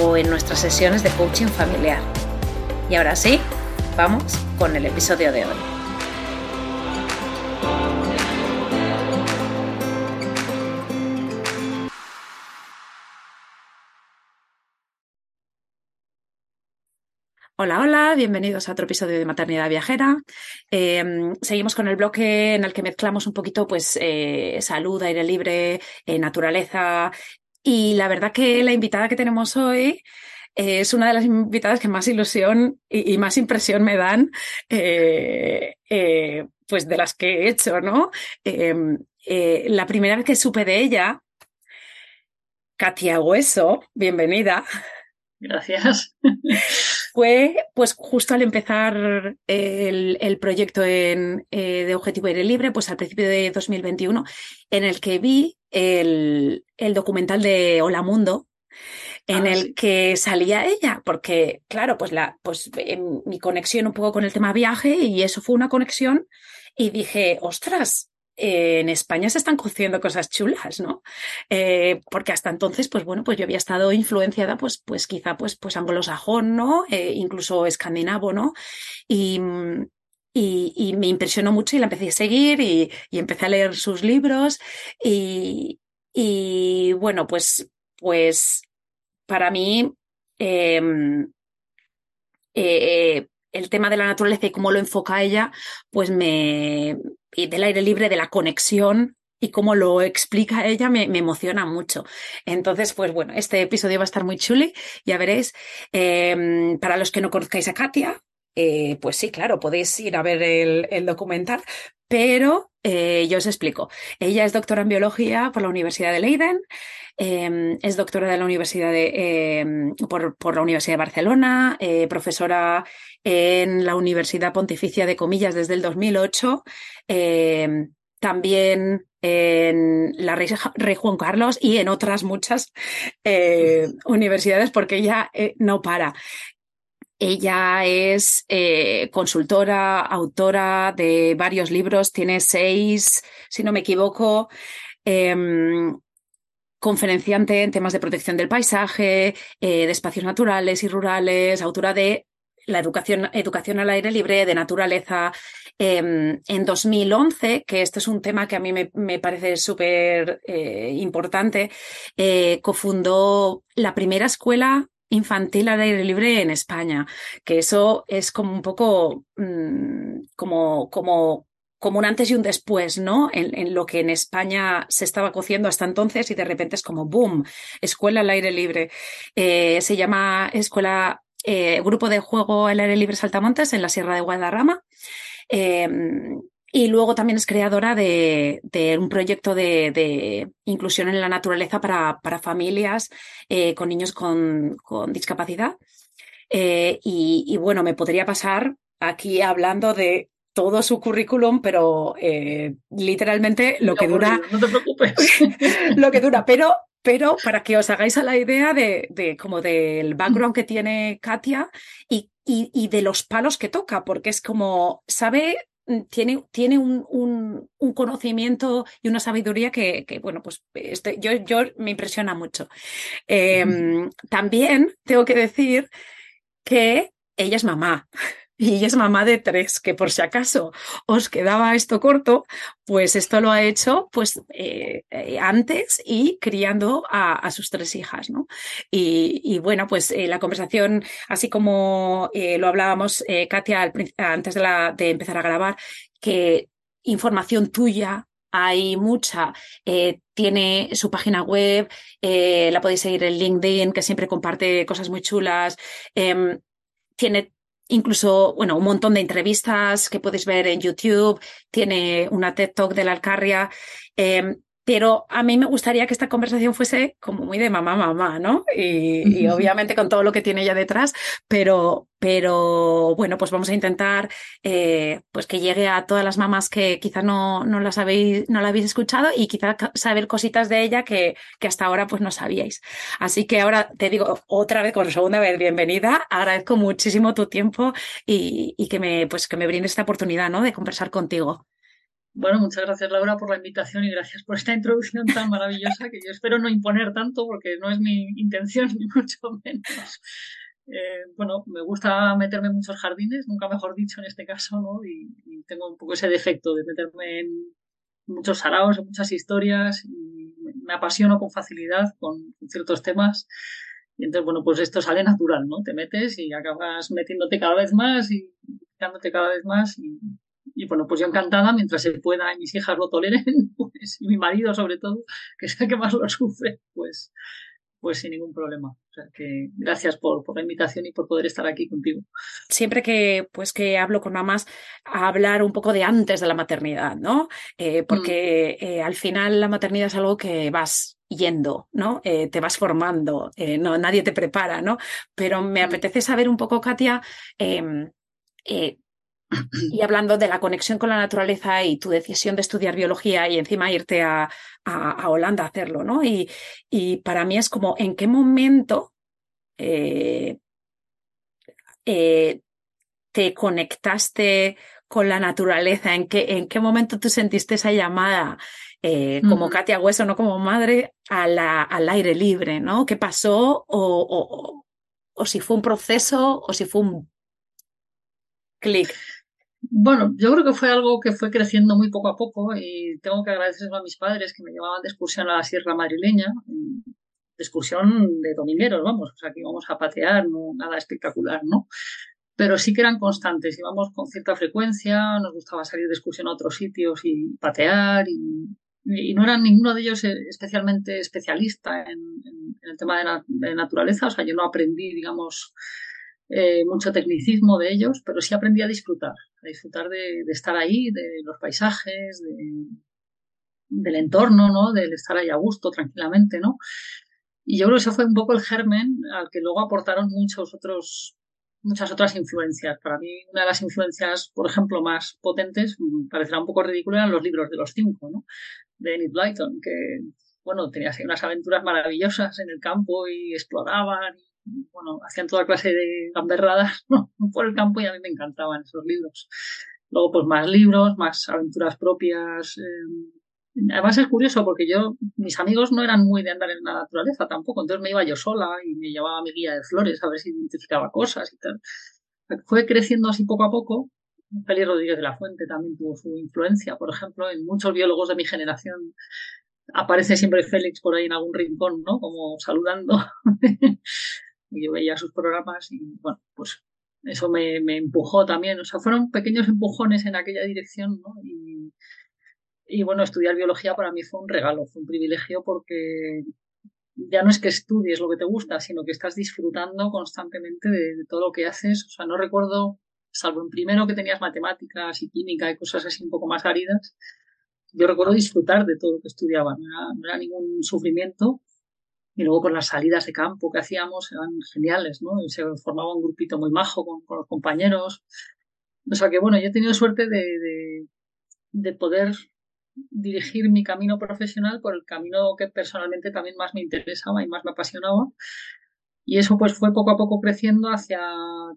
o en nuestras sesiones de coaching familiar. Y ahora sí, vamos con el episodio de hoy. Hola, hola, bienvenidos a otro episodio de Maternidad Viajera. Eh, seguimos con el bloque en el que mezclamos un poquito pues eh, salud, aire libre, eh, naturaleza y la verdad que la invitada que tenemos hoy eh, es una de las invitadas que más ilusión y, más impresión me dan, eh, eh, pues de las que he hecho, ¿no? Em, la primera vez que supe de ella, Katia Hueso, bienvenida. Gracias. Fue pues justo al empezar el, proyecto en, de Objetivo Aire Libre, pues al principio de 2021, en el que vi el, documental de Hola Mundo, en ah, el que salía ella, porque claro, pues, la, pues mi conexión un poco con el tema viaje y eso fue una conexión y dije, ostras, en España se están cociendo cosas chulas, ¿no? Eh, porque hasta entonces, pues bueno, pues yo había estado influenciada, pues, pues quizá, pues, pues anglosajón, ¿no? Eh, incluso escandinavo, ¿no? Y, y, me impresionó mucho y la empecé a seguir y, empecé a leer sus libros y, bueno, pues, pues para mí em, eh, el tema de la naturaleza y cómo lo enfoca ella, pues me, y del aire libre, de la conexión y cómo lo explica ella me, emociona mucho. Entonces, pues bueno, este episodio va a estar muy chuli, ya veréis. Em, para los que no conozcáis a Katia, eh, pues sí, claro, podéis ir a ver el, documental, pero eh, yo os explico. Ella es doctora en biología por la Universidad de Leiden, em, es doctora de la Universidad de, em, por, por, la Universidad de Barcelona, eh, profesora en la Universidad Pontificia de Comillas desde el 2008, em, también en la Rey, Juan Carlos y en otras muchas universidades porque ella no para. Ella es eh, consultora, autora de varios libros, tiene seis, si no me equivoco, em, conferenciante en temas de protección del paisaje, eh, de espacios naturales y rurales, autora de la educación, educación al aire libre, de naturaleza. Em, en 2011, que este es un tema que a mí me, parece súper eh, importante, cofundó la primera escuela infantil al aire libre en España, que eso es como un poco mm, como, como, como un antes y un después, ¿no? En, lo que en España se estaba cociendo hasta entonces y de repente es como boom, escuela al aire libre. Eh, se llama escuela, eh, grupo de juego al aire libre Saltamontes en la Sierra de Guadarrama. Em, y luego también es creadora de, un proyecto de, inclusión en la naturaleza para, familias eh, con niños con, discapacidad. Eh, y, bueno, me podría pasar aquí hablando de todo su currículum, pero eh, literalmente lo que dura. No te preocupes. lo que dura, pero, pero para que os hagáis a la idea de, como del background que tiene Katia y, y, de los palos que toca, porque es como, sabe tiene, tiene un, un, conocimiento y una sabiduría que, que bueno, pues este, yo, yo me impresiona mucho. Em, también tengo que decir que ella es mamá. Y es mamá de tres, que por si acaso os quedaba esto corto, pues esto lo ha hecho pues eh, eh, antes y criando a, sus tres hijas, ¿no? Y, bueno, pues eh, la conversación, así como lo hablábamos, Katia, antes de empezar a grabar, que información tuya hay mucha. tiene su página web, la podéis seguir en LinkedIn, que siempre comparte cosas muy chulas. Em, tiene incluso, bueno, un montón de entrevistas que puedes ver en YouTube, tiene una TED Talk de la Alcarria. Em, pero a mí me gustaría que esta conversación fuese como muy de mamá, mamá, ¿no? Y, obviamente con todo lo que tiene ella detrás, pero, pero bueno, pues vamos a intentar eh, pues que llegue a todas las mamás que quizá no, no las habéis, no la habéis escuchado y quizá saber cositas de ella que, que hasta ahora pues no sabíais. Así que ahora te digo otra vez, por segunda vez, bienvenida. Agradezco muchísimo tu tiempo y, y que me, pues que me brindes esta oportunidad, ¿no? De conversar contigo. Bueno, muchas gracias Laura por la invitación y gracias por esta introducción tan maravillosa que yo espero no imponer tanto porque no es mi intención ni mucho menos. Eh, bueno, me gusta meterme en muchos jardines, nunca mejor dicho en este caso, ¿no? Y, tengo un poco ese defecto de meterme en muchos saraos, en muchas historias y me apasiono con facilidad con ciertos temas. Y entonces, bueno, pues esto sale natural, ¿no? Te metes y acabas metiéndote cada vez más y picándote cada vez más y, y bueno, pues yo encantada, mientras se pueda y mis hijas lo toleren, pues, y mi marido sobre todo, que es el que más lo sufre, pues, pues sin ningún problema. O sea que gracias por, por, la invitación y por poder estar aquí contigo. Siempre que pues que hablo con mamás, a hablar un poco de antes de la maternidad, ¿no? Eh, porque mm. eh, al final la maternidad es algo que vas yendo, ¿no? Eh, te vas formando, no, nadie te prepara, ¿no? Pero me mm. apetece saber un poco, Katia, em, y hablando de la conexión con la naturaleza y tu decisión de estudiar biología y encima irte a, Holanda a hacerlo, ¿no? Y, para mí es como, ¿en qué momento eh, eh, te conectaste con la naturaleza? ¿En qué, en qué momento tú sentiste esa llamada? Eh, como Katia Hueso, no como madre, al aire libre, ¿no? ¿Qué pasó? O, o si fue un proceso o si fue un clic. Bueno, yo creo que fue algo que fue creciendo muy poco a poco y tengo que agradecer a mis padres que me llevaban de excursión a la Sierra Madrileña, de excursión de domingueros, vamos, o sea, que íbamos a patear, no nada espectacular, ¿no? Pero sí que eran constantes, íbamos con cierta frecuencia, nos gustaba salir de excursión a otros sitios y patear y, no eran ninguno de ellos especialmente especialista en, el tema de, de naturaleza, o sea, yo no aprendí, digamos, eh, mucho tecnicismo de ellos, pero sí aprendí a disfrutar, a disfrutar de, estar ahí, de los paisajes, del entorno, ¿no? Del estar ahí a gusto, tranquilamente, ¿no? Y yo creo que eso fue un poco el germen al que luego aportaron muchos otros, muchas otras influencias. Para mí, una de las influencias, por ejemplo, más potentes, mm, parecerá un poco ridículo, eran los libros de los cinco, ¿no? De Enid Blyton, que, bueno, tenía unas aventuras maravillosas en el campo y exploraban bueno, hacían toda clase de gamberradas por el campo y a mí me encantaban esos libros. Luego, pues más libros, más aventuras propias. Eh, además es curioso porque yo, mis amigos no eran muy de andar en la naturaleza tampoco, entonces me iba yo sola y me llevaba mi guía de flores a ver si identificaba cosas y tal. Fue creciendo así poco a poco. Félix Rodríguez de la Fuente también tuvo su influencia, por ejemplo, en muchos biólogos de mi generación aparece siempre Félix por ahí en algún rincón, ¿no? Como saludando. yo veía sus programas y bueno, pues eso me, empujó también. O sea, fueron pequeños empujones en aquella dirección, ¿no? Y, y, bueno, estudiar biología para mí fue un regalo, fue un privilegio porque ya no es que estudies lo que te gusta, sino que estás disfrutando constantemente de, todo lo que haces. O sea, no recuerdo, salvo en primero que tenías matemáticas y química y cosas así un poco más áridas, yo recuerdo disfrutar de todo lo que estudiaba, no era ningún sufrimiento y luego por las salidas de campo que hacíamos eran geniales, ¿no? se formaba un grupito muy majo con, los compañeros. O sea que bueno, yo he tenido suerte de, de, poder dirigir mi camino profesional por el camino que personalmente también más me interesaba y más me apasionaba. Y eso pues fue poco a poco creciendo hacia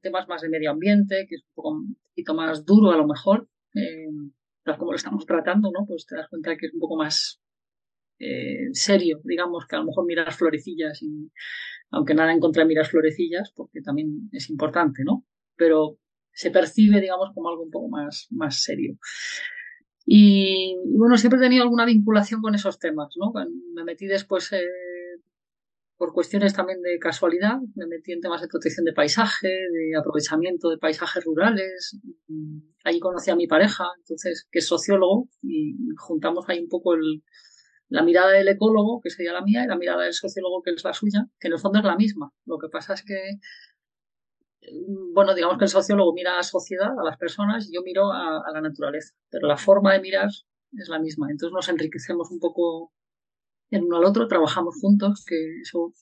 temas más de medio ambiente, que es un, poco, un poquito más duro a lo mejor, eh, como lo estamos tratando, ¿no? Pues te das cuenta que es un poco más eh, serio, digamos, que a lo mejor mirar florecillas, aunque nada en contra de mirar florecillas, porque también es importante, ¿no? Pero se percibe, digamos, como algo un poco más, más serio. Y bueno, siempre he tenido alguna vinculación con esos temas, ¿no? Me metí después eh, por cuestiones también de casualidad, me metí en temas de protección de paisaje, de aprovechamiento de paisajes rurales. Ahí conocí a mi pareja, entonces, que es sociólogo, y juntamos ahí un poco el, la mirada del ecólogo, que sería la mía, y la mirada del sociólogo, que es la suya, que en el fondo es la misma. Lo que pasa es que, bueno, digamos que el sociólogo mira a la sociedad, a las personas, y yo miro a, a la naturaleza, pero la forma de mirar es la misma. Entonces nos enriquecemos un poco el uno al otro, trabajamos juntos, que eso,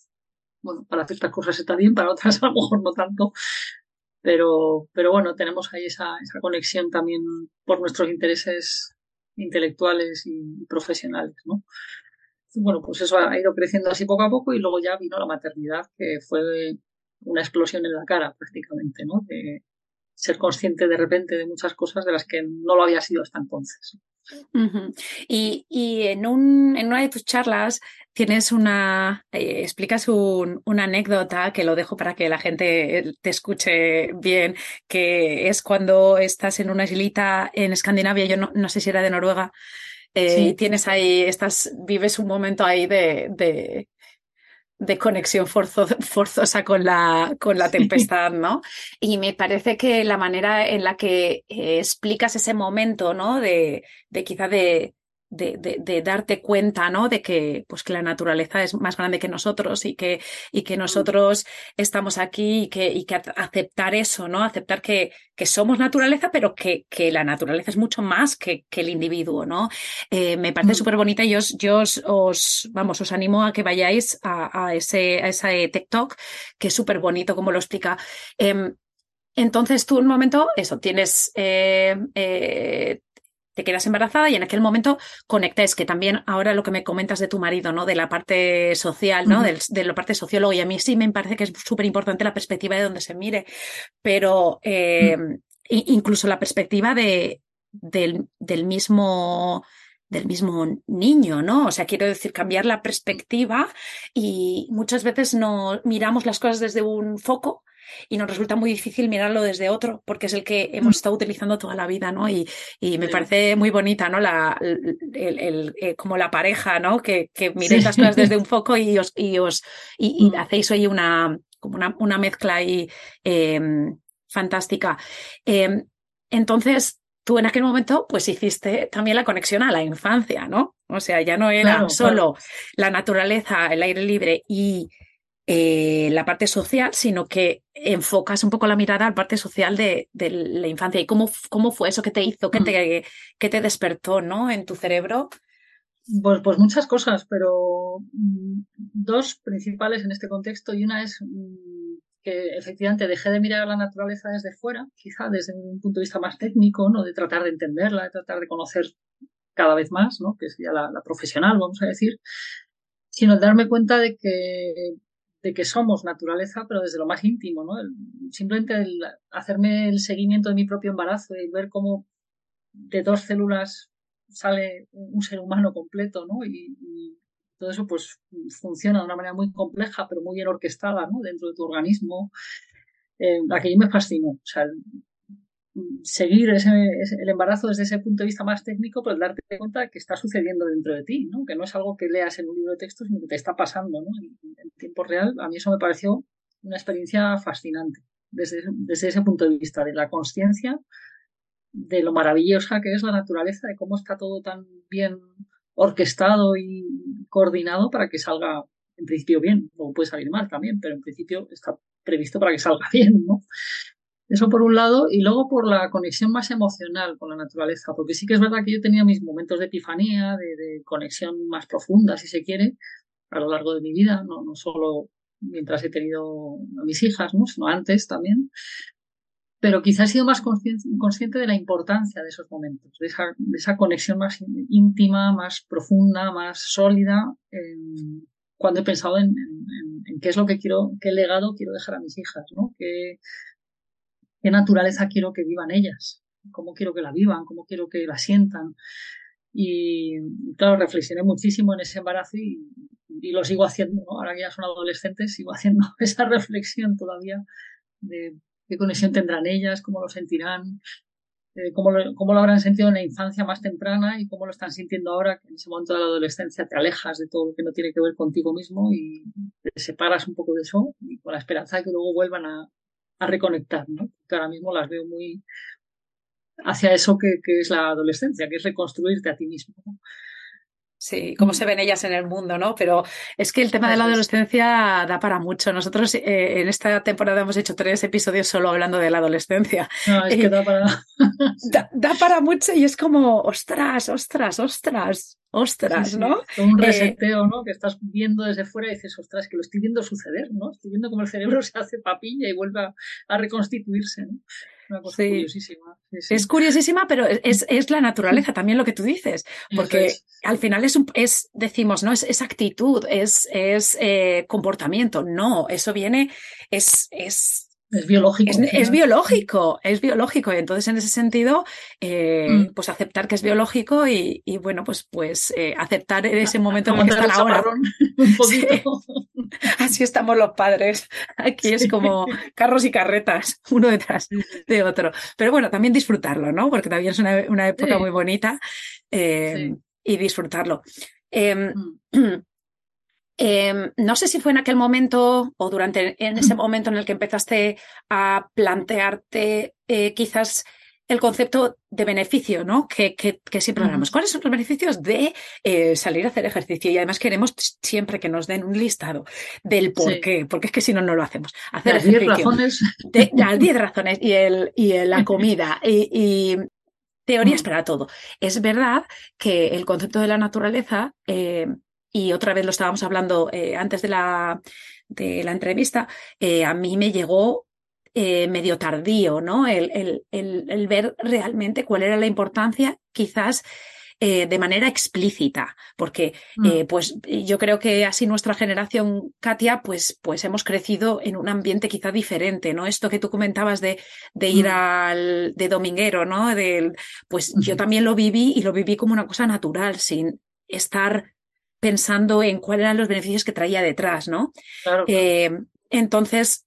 bueno, para ciertas cosas está bien, para otras a lo mejor no tanto, pero, pero bueno, tenemos ahí esa, esa conexión también por nuestros intereses intelectuales y profesionales, ¿no? Bueno, pues eso ha ido creciendo así poco a poco y luego ya vino la maternidad, que fue una explosión en la cara prácticamente, ¿no? De ser consciente de repente de muchas cosas de las que no lo había sido hasta entonces y, y, en, un, en una de tus charlas tienes una, eh, explicas un, una anécdota que lo dejo para que la gente te escuche bien, que es cuando estás en una islita en Escandinavia, yo no, no sé si era de Noruega, eh, tienes ahí, estás, vives un momento ahí de, de, de conexión forzosa con la, con la tempestad, ¿no? Y me parece que la manera en la que eh, explicas ese momento, ¿no? De, de quizá de, de, de, darte cuenta, ¿no? De que, pues, que la naturaleza es más grande que nosotros y que, y que nosotros estamos aquí y que, y que aceptar eso, ¿no? Aceptar que, que somos naturaleza, pero que, que la naturaleza es mucho más que, que el individuo, ¿no? Eh, me parece mm. súper bonita y yo, yo os, vamos, os animo a que vayáis a, a ese, a ese TikTok, que es súper bonito como lo explica. Eh, entonces tú un momento, eso, tienes, eh, eh, te quedas embarazada y en aquel momento conectáis, que también ahora lo que me comentas de tu marido, ¿no? De la parte social, ¿no? de, la parte sociólogo, y a mí sí me parece que es súper importante la perspectiva de donde se mire, pero eh, incluso la perspectiva de, del, del mismo del mismo niño, ¿no? O sea, quiero decir, cambiar la perspectiva y muchas veces no miramos las cosas desde un foco y nos resulta muy difícil mirarlo desde otro porque es el que hemos mm. estado utilizando toda la vida, ¿no? Y, y me parece muy bonita, ¿no? La, el, el, eh, como la pareja, ¿no? Que, que miréis las cosas desde un foco y os, y os y, mm. hacéis hoy una, como una, una mezcla ahí eh, fantástica. Eh, entonces, tú en aquel momento pues hiciste también la conexión a la infancia, ¿no? O sea, ya no era solo la naturaleza, el aire libre y eh, la parte social, sino que enfocas un poco la mirada a la parte social de, la infancia. ¿Y cómo, cómo fue eso que te hizo, que mm. te, que te despertó ¿no? en tu cerebro? Pues, pues muchas cosas, pero mm, dos principales en este contexto. Y una es mm, que efectivamente dejé de mirar la naturaleza desde fuera, quizá desde un punto de vista más técnico, ¿no? de tratar de entenderla, de tratar de conocer cada vez más, ¿no? que sería la, la profesional, vamos a decir, sino darme cuenta de que de que somos naturaleza, pero desde lo más íntimo, ¿no? simplemente el hacerme el seguimiento de mi propio embarazo y ver cómo de dos células sale un ser humano completo, ¿no? Y, todo eso pues funciona de una manera muy compleja, pero muy bien orquestada, ¿no? Dentro de tu organismo. Eh, aquello me fascinó. Seguir ese, el embarazo desde ese punto de vista más técnico, pues darte cuenta que está sucediendo dentro de ti, ¿no? Que no es algo que leas en un libro de texto, sino que te está pasando. En, tiempo real, a mí eso me pareció una experiencia fascinante desde, desde ese punto de vista, de la conciencia, de lo maravillosa que es la naturaleza, de cómo está todo tan bien orquestado y coordinado para que salga en principio bien, o puede salir mal también, pero en principio está previsto para que salga bien, ¿no? Eso por un lado, y luego por la conexión más emocional con la naturaleza, porque sí que es verdad que yo tenía mis momentos de epifanía, de, conexión más profunda, si se quiere, a lo largo de mi vida, no, no solo mientras he tenido a mis hijas, ¿no? sino antes también. Pero quizás he sido más consciente de la importancia de esos momentos, de esa, conexión más íntima, más profunda, más sólida, cuando he pensado en, qué es lo que quiero, qué legado quiero dejar a mis hijas, ¿no? Que, qué naturaleza quiero que vivan ellas, cómo quiero que la vivan, cómo quiero que la sientan. Y claro, reflexioné muchísimo en ese embarazo y, lo sigo haciendo, ahora que ya son adolescentes, sigo haciendo esa reflexión todavía de qué conexión tendrán ellas, cómo lo sentirán, eh, cómo, lo, habrán sentido en la infancia más temprana y cómo lo están sintiendo ahora, que en ese momento de la adolescencia te alejas de todo lo que no tiene que ver contigo mismo y te separas un poco de eso y con la esperanza de que luego vuelvan a, a reconectar, ¿no? Porque ahora mismo las veo muy hacia eso que, que, es la adolescencia, que es reconstruirte a ti mismo. Sí, cómo se ven ellas en el mundo, ¿no? Pero es que el tema de la adolescencia da para mucho. Nosotros eh, en esta temporada hemos hecho tres episodios solo hablando de la adolescencia. No, es que da para... da, da, para mucho y es como, ostras, ostras, ostras, ostras, sí, sí. ¿no? Un reseteo, eh, ¿no? Que estás viendo desde fuera y dices, ostras, que lo estoy viendo suceder, ¿no? Estoy viendo cómo el cerebro se hace papilla y vuelve a, a reconstituirse, ¿no? Una cosa sí. curiosísima. Sí, es curiosísima, pero es, es, la naturaleza también lo que tú dices, porque es. al final es, un, es decimos, no es, es actitud, es, es eh, comportamiento. No, eso viene, es, es es biológico. Es, es, biológico, es biológico. Entonces, en ese sentido, eh, mm. pues aceptar que es biológico y, y bueno, pues, pues eh, aceptar en ese momento en el que está la hora. Un poquito. Sí. Así estamos los padres. Aquí es como carros y carretas, uno detrás de otro. Pero bueno, también disfrutarlo, ¿no? Porque también es una, una época Sí. muy bonita eh, y disfrutarlo. Mm. Eh, no sé si fue en aquel momento o durante en ese momento en el que empezaste a plantearte eh, quizás el concepto de beneficio, ¿no? Que, que, que siempre hablamos. ¿Cuáles son los beneficios de eh, salir a hacer ejercicio? Y además queremos siempre que nos den un listado del por Sí. qué, porque es que si no, no lo hacemos. Hacer Las 10 ejercicio. razones. De, las 10 razones y, el, y el- la comida y, y teorías Mm. para todo. Es verdad que el concepto de la naturaleza, eh, y otra vez lo estábamos hablando eh, antes de la, de la entrevista, eh, a mí me llegó eh, medio tardío, ¿no? El, el, el, el ver realmente cuál era la importancia, quizás eh, de manera explícita, porque Mm. eh, pues yo creo que así nuestra generación, Katia, pues, pues hemos crecido en un ambiente quizá diferente, ¿no? Esto que tú comentabas de, de ir Mm. al de dominguero, ¿no? Del, pues yo también lo viví y lo viví como una cosa natural, sin estar pensando en cuáles eran los beneficios que traía detrás, ¿no? Claro. Eh, entonces,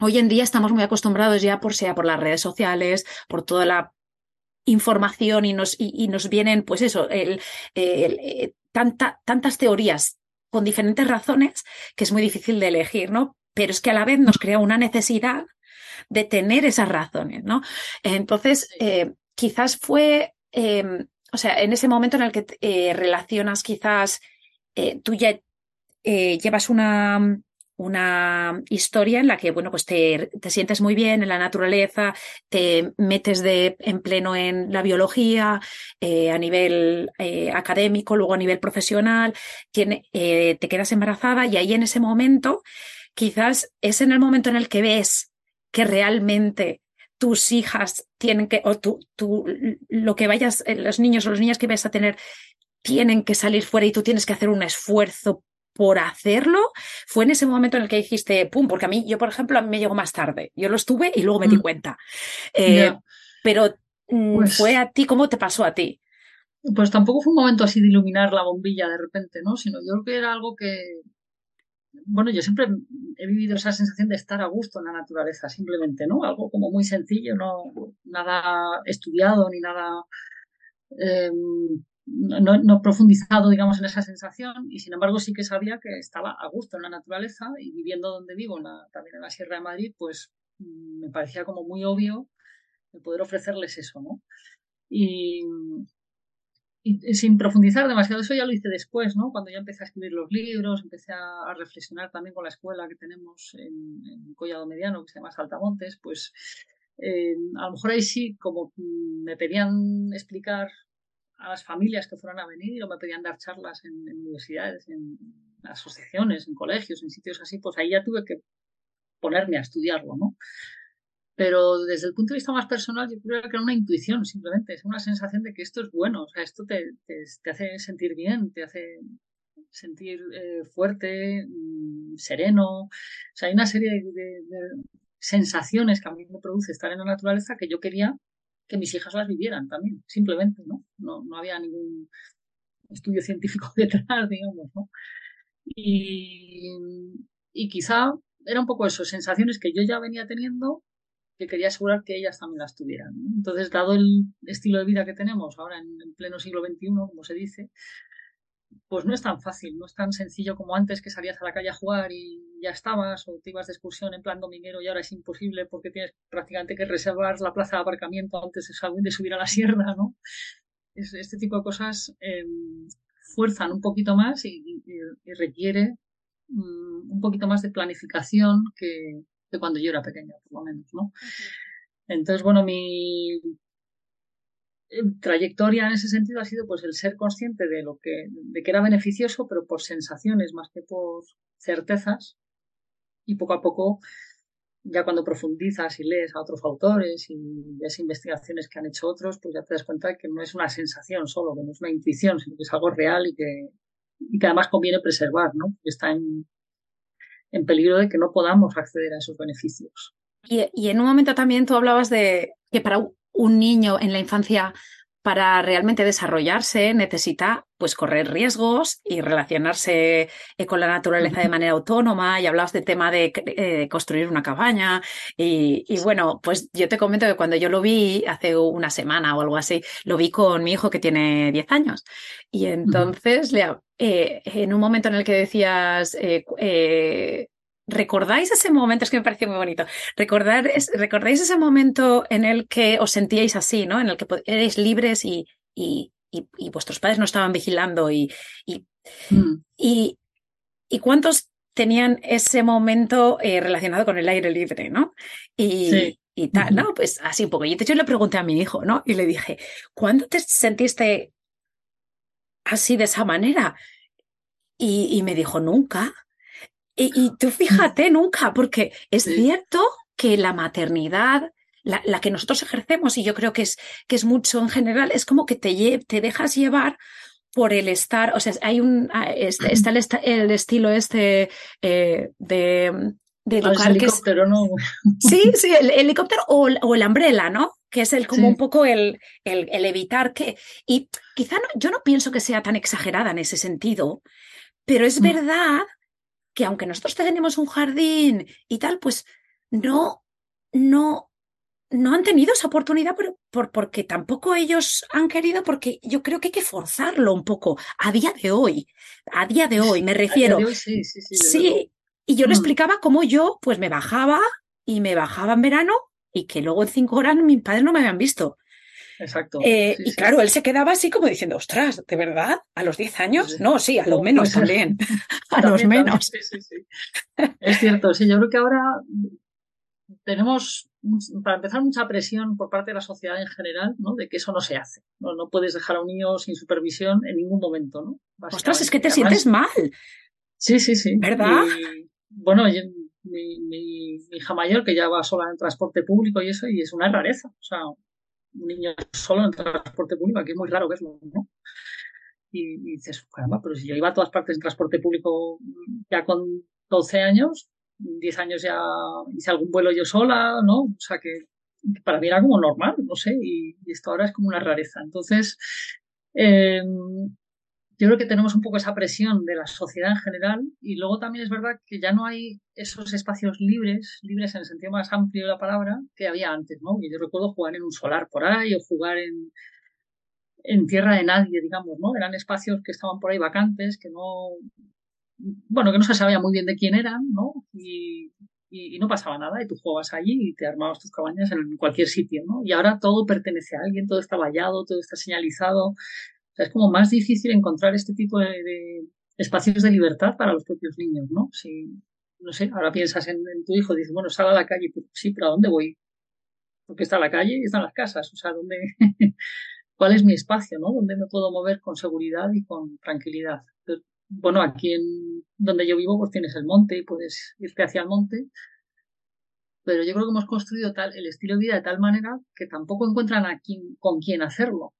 hoy en día estamos muy acostumbrados ya por sea por las redes sociales, por toda la información y nos, y, y nos vienen, pues eso, el, el, eh, tanta, tantas teorías con diferentes razones que es muy difícil de elegir, ¿no? Pero es que a la vez nos crea una necesidad de tener esas razones, ¿no? Entonces, eh, quizás fue, eh, o sea, en ese momento en el que eh, relacionas quizás, eh, tú ya eh, llevas una, una historia en la que, bueno, pues te, te, sientes muy bien en la naturaleza, te metes de, en pleno en la biología, eh, a nivel académico, luego a nivel profesional, tiene, te quedas embarazada y ahí en ese momento, quizás es en el momento en el que ves que realmente tus hijas tienen que, o tú, tú, lo que vayas, los niños o las niñas que vas a tener, tienen que salir fuera y tú tienes que hacer un esfuerzo por hacerlo, fue en ese momento en el que dijiste, pum, porque a mí, yo por ejemplo, a mí me llegó más tarde. Yo lo estuve y luego me di cuenta. Eh. Pero mm, Pues- fue a ti, ¿cómo te pasó a ti? Pues tampoco fue un momento así de iluminar la bombilla de repente, ¿no? Sino yo creo que era algo que, bueno, yo siempre he vivido esa sensación de estar a gusto en la naturaleza, simplemente, ¿no? Algo como muy sencillo, no nada estudiado ni nada, eh, no, no profundizado, digamos, en esa sensación. Y sin embargo sí que sabía que estaba a gusto en la naturaleza y viviendo donde vivo, en también en la Sierra de Madrid, pues mm, me parecía como muy obvio poder ofrecerles eso. Y, sin profundizar demasiado, eso ya lo hice después, ¿no? Cuando ya empecé a escribir los libros, empecé a, reflexionar también con la escuela que tenemos en, en Collado Mediano, que se llama Saltamontes, pues eh, a lo mejor ahí sí, como mm, me pedían explicar a las familias que fueran a venir o me pedían dar charlas en, universidades, en asociaciones, en colegios, en sitios así, pues ahí ya tuve que ponerme a estudiarlo, ¿no? Pero desde el punto de vista más personal, yo creo que era una intuición, simplemente, es una sensación de que esto es bueno, o sea, esto te, hace sentir bien, te hace sentir eh, fuerte, mmm, sereno, o sea, hay una serie de, de, sensaciones que a mí me produce estar en la naturaleza que yo quería que mis hijas las vivieran también, simplemente, ¿no? No, no había ningún estudio científico detrás, digamos, ¿no? Y, y quizá era un poco eso, sensaciones que yo ya venía teniendo que quería asegurar que ellas también las tuvieran. Entonces, dado el estilo de vida que tenemos ahora en, en pleno siglo XXI, como se dice, pues no es tan fácil, no es tan sencillo como antes que salías a la calle a jugar y ya estabas, o te ibas de excursión en plan dominguero y ahora es imposible porque tienes prácticamente que reservar la plaza de aparcamiento antes de subir a la sierra, ¿no? este tipo de cosas em, fuerzan un poquito más y, requiere mm, un poquito más de planificación que, cuando yo era pequeña, por lo menos, ¿no? Entonces, bueno, mi, trayectoria en ese sentido ha sido pues el ser consciente de lo que, de que era beneficioso, pero por sensaciones más que por certezas. Y poco a poco, ya cuando profundizas y lees a otros autores y ves investigaciones que han hecho otros, pues ya te das cuenta que no es una sensación solo, que no es una intuición, sino que es algo real y que, y que además conviene preservar, ¿no? Está en, en peligro de que no podamos acceder a esos beneficios. Y en un momento también tú hablabas de que para un niño en la infancia para realmente desarrollarse necesita pues correr riesgos y relacionarse eh, con la naturaleza de manera autónoma y hablabas del tema de eh, construir una cabaña y, bueno pues yo te comento que cuando yo lo vi hace una semana o algo así lo vi con mi hijo que tiene 10 años. Y entonces eh, en un momento en el que decías ¿Recordáis ese momento? Es que me pareció muy bonito. Recordar, ¿Recordáis ese momento en el que os sentíais así, ¿no? En el que erais libres y, y, y, vuestros padres no estaban vigilando y, mm. y, y, cuántos tenían ese momento eh, relacionado con el aire libre, ¿no? Y, y tal, ¿no? Pues así un poco. Y yo le pregunté a mi hijo, ¿no? Y le dije, ¿cuándo te sentiste así de esa manera? Y, y me dijo, nunca. Y, tú fíjate nunca, porque es cierto que la maternidad, la, la, que nosotros ejercemos, y yo creo que es, que es mucho en general, es como que te, te dejas llevar por el estar, o sea, hay un, ah, está, el, estilo este eh, de, de educar el helicóptero, ¿no? Sí, sí, el, helicóptero o, o, el umbrella, ¿no? Que es el como un poco el, el, el, evitar que. Y quizá no, yo no pienso que sea tan exagerada en ese sentido, pero es mm. verdad que aunque nosotros tenemos un jardín y tal, pues no, no, no han tenido esa oportunidad por, por, porque tampoco ellos han querido, porque yo creo que hay que forzarlo un poco a día de hoy, a día de hoy me refiero. sí, sí, sí, sí y yo le mm. explicaba cómo yo pues me bajaba y me bajaba en verano y que luego en cinco horas mis padres no me habían visto. Exacto. Eh, y claro, él se quedaba así como diciendo, ostras, ¿de verdad? ¿A los 10 años? No, sí, a lo menos también. a los menos. es cierto, sí, yo creo que ahora tenemos, para empezar, mucha presión por parte de la sociedad en general, ¿no? De que eso no se hace. No, no puedes dejar a un niño sin supervisión en ningún momento, ¿no? Ostras, es que te sientes mal. Sí, sí, sí. ¿Verdad? bueno, mi, mi, hija mayor, que ya va sola en transporte público y eso, y es una rareza. O sea, un niño solo en transporte público, aquí es muy raro verlo, ¿no? Y, dices, caramba, pero si yo iba a todas partes en transporte público ya con 12 años, 10 años ya hice algún vuelo yo sola, ¿no? O sea que, para mí era como normal, no sé, y, esto ahora es como una rareza. Entonces, eh, yo creo que tenemos un poco esa presión de la sociedad en general y luego también es verdad que ya no hay esos espacios libres, libres en el sentido más amplio de la palabra, que había antes, ¿no? Y yo recuerdo jugar en un solar por ahí o jugar en, en tierra de nadie, digamos, ¿no? Eran espacios que estaban por ahí vacantes, que no, bueno, que no se sabía muy bien de quién eran, ¿no? Y, y, no pasaba nada y tú jugabas allí y te armabas tus cabañas en cualquier sitio, ¿no? Y ahora todo pertenece a alguien, todo está vallado, todo está señalizado, es como más difícil encontrar este tipo de, espacios de libertad para los propios niños, ¿no? Si, no sé, ahora piensas en, tu hijo, dices, bueno, sal a la calle, pero sí, pero ¿a dónde voy? Porque está la calle y están las casas, o sea, ¿dónde, ¿cuál es mi espacio, no? ¿Dónde me puedo mover con seguridad y con tranquilidad? bueno, aquí en donde yo vivo, pues tienes el monte y puedes irte hacia el monte, pero yo creo que hemos construido tal, el estilo de vida de tal manera que tampoco encuentran a quién, con quién hacerlo.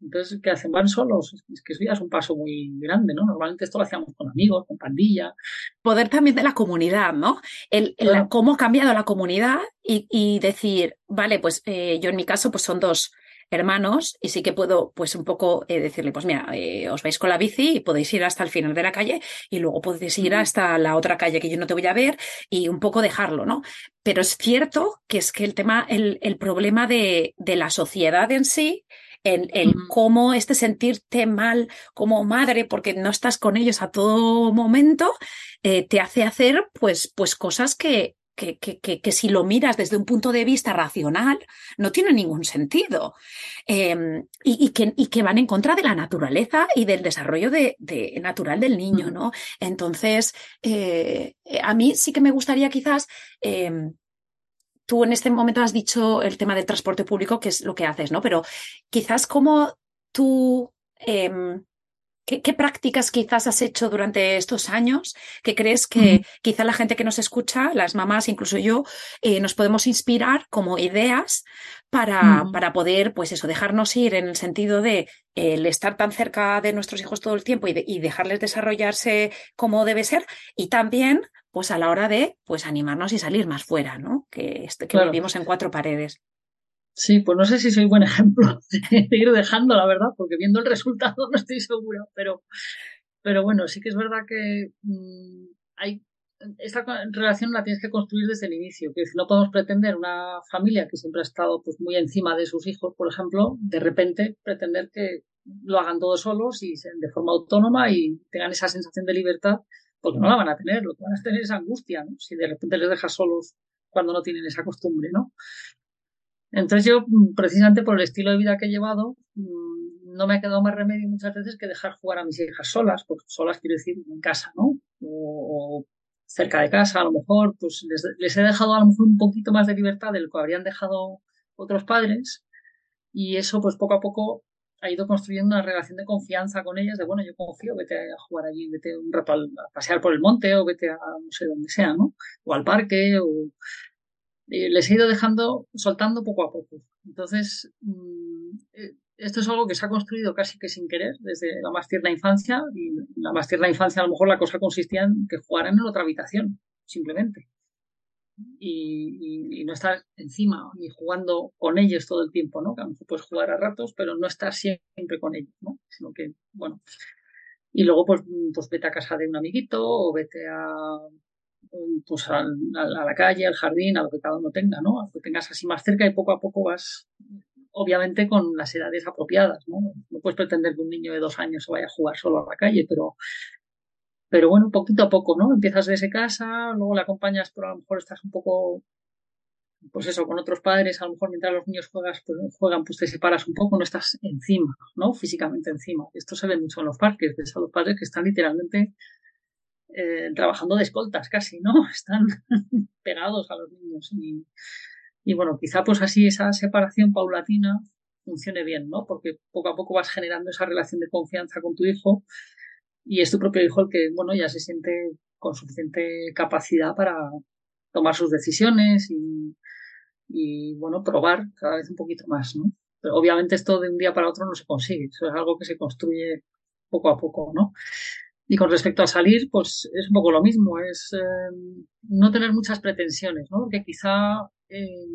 Entonces, ¿qué hacen? Van solos. Es que eso ya es un paso muy grande, ¿no? Normalmente esto lo hacíamos con amigos, con pandilla. Poder también de la comunidad, ¿no? El, cómo ha cambiado la comunidad y, decir, vale, pues eh, yo en mi caso, pues son dos, hermanos y sí que puedo, pues un poco eh, decirle, pues mira, eh, os vais con la bici y podéis ir hasta el final de la calle y luego podéis ir hasta la otra calle que yo no te voy a ver y un poco dejarlo, ¿no? Pero es cierto que es que el tema, el, el problema de, de la sociedad en sí el, el cómo este sentirte mal como madre porque no estás con ellos a todo momento, eh, te hace hacer pues, pues cosas que, que, que, que, si lo miras desde un punto de vista racional, no tiene ningún sentido. Eh, y, y, que, y, que, van en contra de la naturaleza y del desarrollo de, de natural del niño, ¿no? Entonces, eh, a mí sí que me gustaría quizás em, tú en este momento has dicho el tema del transporte público, que es lo que haces, ¿no? Pero quizás cómo tú, eh, ¿qué, ¿qué, prácticas quizás has hecho durante estos años que crees que uh -huh. quizá la gente que nos escucha, las mamás, incluso yo, eh, nos podemos inspirar como ideas para, uh -huh. para poder, pues eso, dejarnos ir en el sentido de el estar tan cerca de nuestros hijos todo el tiempo y, de, y dejarles desarrollarse como debe ser y también pues a la hora de pues animarnos y salir más fuera, ¿no? Que, este, que claro. vivimos en cuatro paredes. Sí, pues no sé si soy buen ejemplo de ir dejando, la verdad, porque viendo el resultado no estoy segura, pero, pero bueno, sí que es verdad que mmm, hay esta relación la tienes que construir desde el inicio, que no podemos pretender una familia que siempre ha estado pues muy encima de sus hijos, por ejemplo, de repente pretender que lo hagan todos solos y de forma autónoma y tengan esa sensación de libertad porque no la van a tener, lo que van a tener es angustia. Si de repente les dejas solos cuando no tienen esa costumbre, ¿no? Entonces yo, mm, precisamente por el estilo de vida que he llevado, mm, no me ha quedado más remedio muchas veces que dejar jugar a mis hijas solas, pues solas quiero decir en casa, ¿no? O, cerca de casa, a lo mejor, pues les, he dejado a lo mejor un poquito más de libertad de lo que habrían dejado otros padres y eso pues poco a poco ha ido construyendo una relación de confianza con ellas, de bueno, yo confío, vete a jugar allí, vete un rato a pasear por el monte o vete a no sé dónde sea, ¿no? O al parque, o eh, les he ido dejando, soltando poco a poco. Entonces, mmm, esto es algo que se ha construido casi que sin querer desde la más tierna infancia y la más tierna infancia a lo mejor la cosa consistía en que jugaran en otra habitación, simplemente y, y, y, no estar encima ni jugando con ellos todo el tiempo, ¿no? Que a lo mejor puedes jugar a ratos, pero no estar siempre con ellos, ¿no? Sino que, bueno. Y luego, pues, pues vete a casa de un amiguito o vete a, pues a, a, la calle, al jardín, a lo que cada uno tenga, ¿no? A lo que tengas así más cerca y poco a poco vas, obviamente, con las edades apropiadas, ¿no? No puedes pretender que un niño de dos años se vaya a jugar solo a la calle, pero pero bueno, poquito a poco, ¿no? Empiezas desde casa, luego le acompañas, pero a lo mejor estás un poco, pues eso, con otros padres, a lo mejor mientras los niños juegas, pues, juegan, pues te separas un poco, no estás encima, ¿no? Físicamente encima. Esto se ve mucho en los parques, ves a los padres que están literalmente eh, trabajando de escoltas casi, ¿no? Están pegados a los niños. Y bueno, quizá pues así esa separación paulatina funcione bien, ¿no? Porque poco a poco vas generando esa relación de confianza con tu hijo y es tu propio hijo el que, bueno, ya se siente con suficiente capacidad para tomar sus decisiones y, y, bueno, probar cada vez un poquito más, ¿no? Pero obviamente esto de un día para otro no se consigue, eso es algo que se construye poco a poco, ¿no? Y con respecto a salir, pues es un poco lo mismo, es eh, no tener muchas pretensiones, ¿no? Porque quizá eh,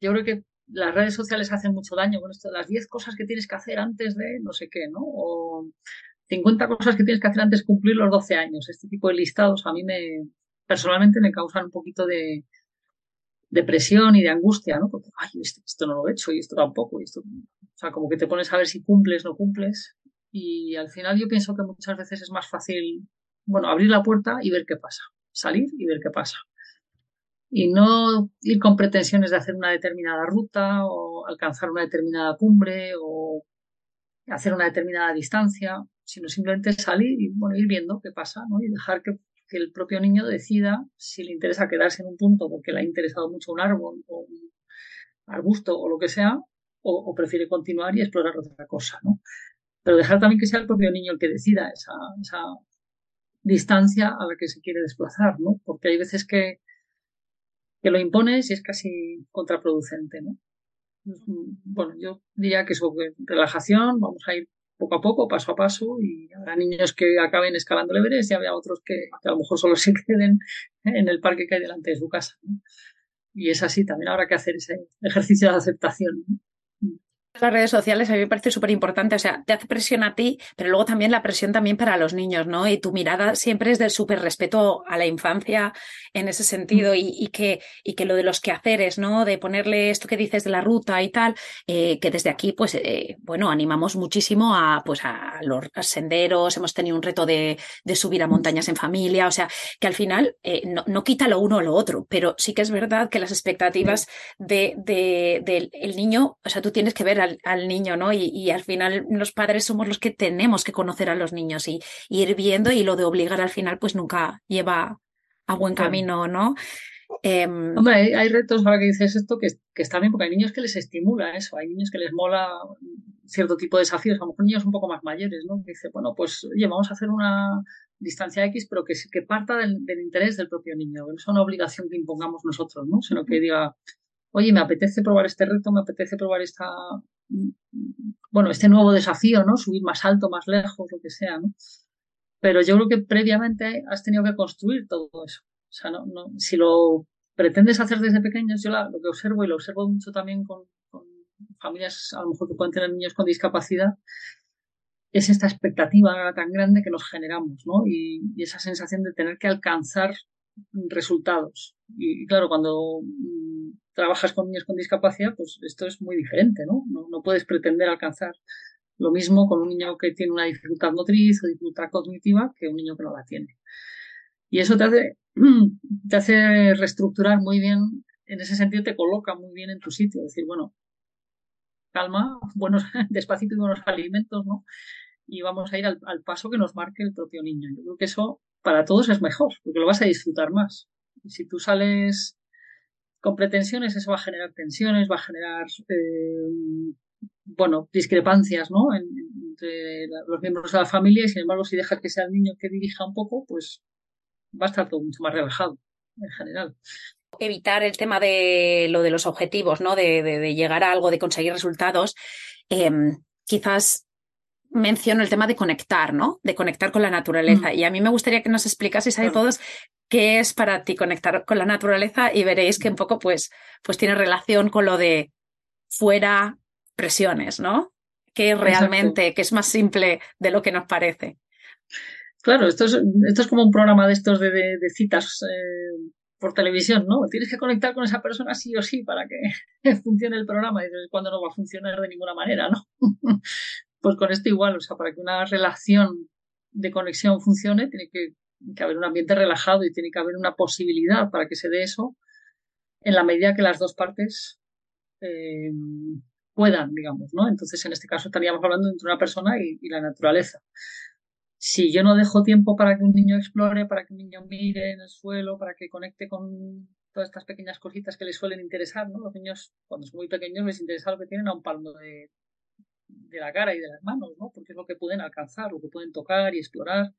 yo creo que las redes sociales hacen mucho daño con esto las 10 cosas que tienes que hacer antes de no sé qué, ¿no? 50 cosas que tienes que hacer antes de cumplir los 12 años. Este tipo de listados a mí me, personalmente me causan un poquito de, de presión y de angustia, ¿no? Ay, esto, esto, no lo he hecho y esto tampoco. O sea, como que te pones a ver si cumples, no cumples. Y al final yo pienso que muchas veces es más fácil, bueno, abrir la puerta y ver qué pasa. Salir y ver qué pasa. Y no ir con pretensiones de hacer una determinada ruta o alcanzar una determinada cumbre o hacer una determinada distancia sino simplemente salir y bueno, ir viendo qué pasa, ¿no? Y dejar que, el propio niño decida si le interesa quedarse en un punto porque le ha interesado mucho un árbol o un arbusto o lo que sea, o, prefiere continuar y explorar otra cosa, ¿no? Pero dejar también que sea el propio niño el que decida esa, esa distancia a la que se quiere desplazar, ¿no? Porque hay veces que, que lo impones y es casi contraproducente, ¿no? Bueno, yo diría que sobre relajación, vamos a ir poco a poco, paso a paso, y habrá niños que acaben escalando el Everest y habrá otros que, a lo mejor solo se queden en el parque que hay delante de su casa. Y es así, también habrá que hacer ese ejercicio de aceptación. Las redes sociales a mí me parece súper importante, o sea, te hace presión a ti, pero luego también la presión también para los niños, ¿no? Y tu mirada siempre es del súper respeto a la infancia en ese sentido y, que, y que lo de los quehaceres, ¿no? De ponerle esto que dices de la ruta y tal, eh, que desde aquí, pues, eh, bueno, animamos muchísimo a, pues, a los senderos, hemos tenido un reto de, de subir a montañas en familia, o sea, que al final eh, no, no, quita lo uno o lo otro, pero sí que es verdad que las expectativas de, de, del el niño, o sea, tú tienes que ver al, niño, ¿no? Y, al final los padres somos los que tenemos que conocer a los niños y, ir viendo y lo de obligar al final pues nunca lleva a buen camino, ¿no? Em, Hombre, hay, retos, ahora que dices esto, que, que está bien, porque hay niños que les estimula eso, hay niños que les mola cierto tipo de desafíos, a lo mejor niños un poco más mayores, ¿no? Que dice, bueno, pues oye, vamos a hacer una distancia X, pero que, que parta del, del interés del propio niño, que no es una obligación que impongamos nosotros, ¿no? Sino que diga, oye, me apetece probar este reto, me apetece probar esta, bueno, este nuevo desafío, ¿no? Subir más alto, más lejos, lo que sea. Pero yo creo que previamente has tenido que construir todo eso. O sea, no, si lo pretendes hacer desde pequeños, yo lo que observo y lo observo mucho también con, familias, a lo mejor que pueden tener niños con discapacidad, es esta expectativa tan grande que nos generamos, ¿no? Y, esa sensación de tener que alcanzar resultados. Y claro, cuando trabajas con niños con discapacidad, pues esto es muy diferente, ¿no? No, puedes pretender alcanzar lo mismo con un niño que tiene una dificultad motriz o dificultad cognitiva que un niño que no la tiene. Y eso te hace, te hace reestructurar muy bien, en ese sentido te coloca muy bien en tu sitio, decir, bueno, calma, buenos, despacito y buenos alimentos, ¿no? Y vamos a ir al, al paso que nos marque el propio niño. Yo creo que eso para todos es mejor, porque lo vas a disfrutar más. Si tú sales con pretensiones, eso va a generar tensiones, va a generar, eh, bueno, discrepancias, ¿no? entre los miembros de la familia y sin embargo, si dejas que sea el niño que dirija un poco, pues va a estar todo mucho más relajado en general. Evitar el tema de lo de los objetivos, ¿no? De, llegar a algo, de conseguir resultados. Em, quizás menciono el tema de conectar, ¿no? De conectar con la naturaleza. Mm. Y a mí me gustaría que nos explicaseis a todos qué es para ti conectar con la naturaleza y veréis que un poco pues, pues tiene relación con lo de fuera presiones, ¿no? Que realmente, que es más simple de lo que nos parece. Claro, esto es, esto es como un programa de estos de, de, citas eh, por televisión, ¿no? Tienes que conectar con esa persona sí o sí para que funcione el programa y cuando no va a funcionar de ninguna manera, ¿no? pues con esto igual, o sea, para que una relación de conexión funcione, tiene que que haber un ambiente relajado y tiene que haber una posibilidad para que se dé eso en la medida que las dos partes eh, puedan, digamos, ¿no? Entonces, en este caso estaríamos hablando entre una persona y, la naturaleza. Si yo no dejo tiempo para que un niño explore, para que un niño mire en el suelo, para que conecte con todas estas pequeñas cositas que les suelen interesar, ¿no? Los niños, cuando son muy pequeños, les interesa lo que tienen a un palmo de, de la cara y de las manos, ¿no? Porque es lo que pueden alcanzar, lo que pueden tocar y explorar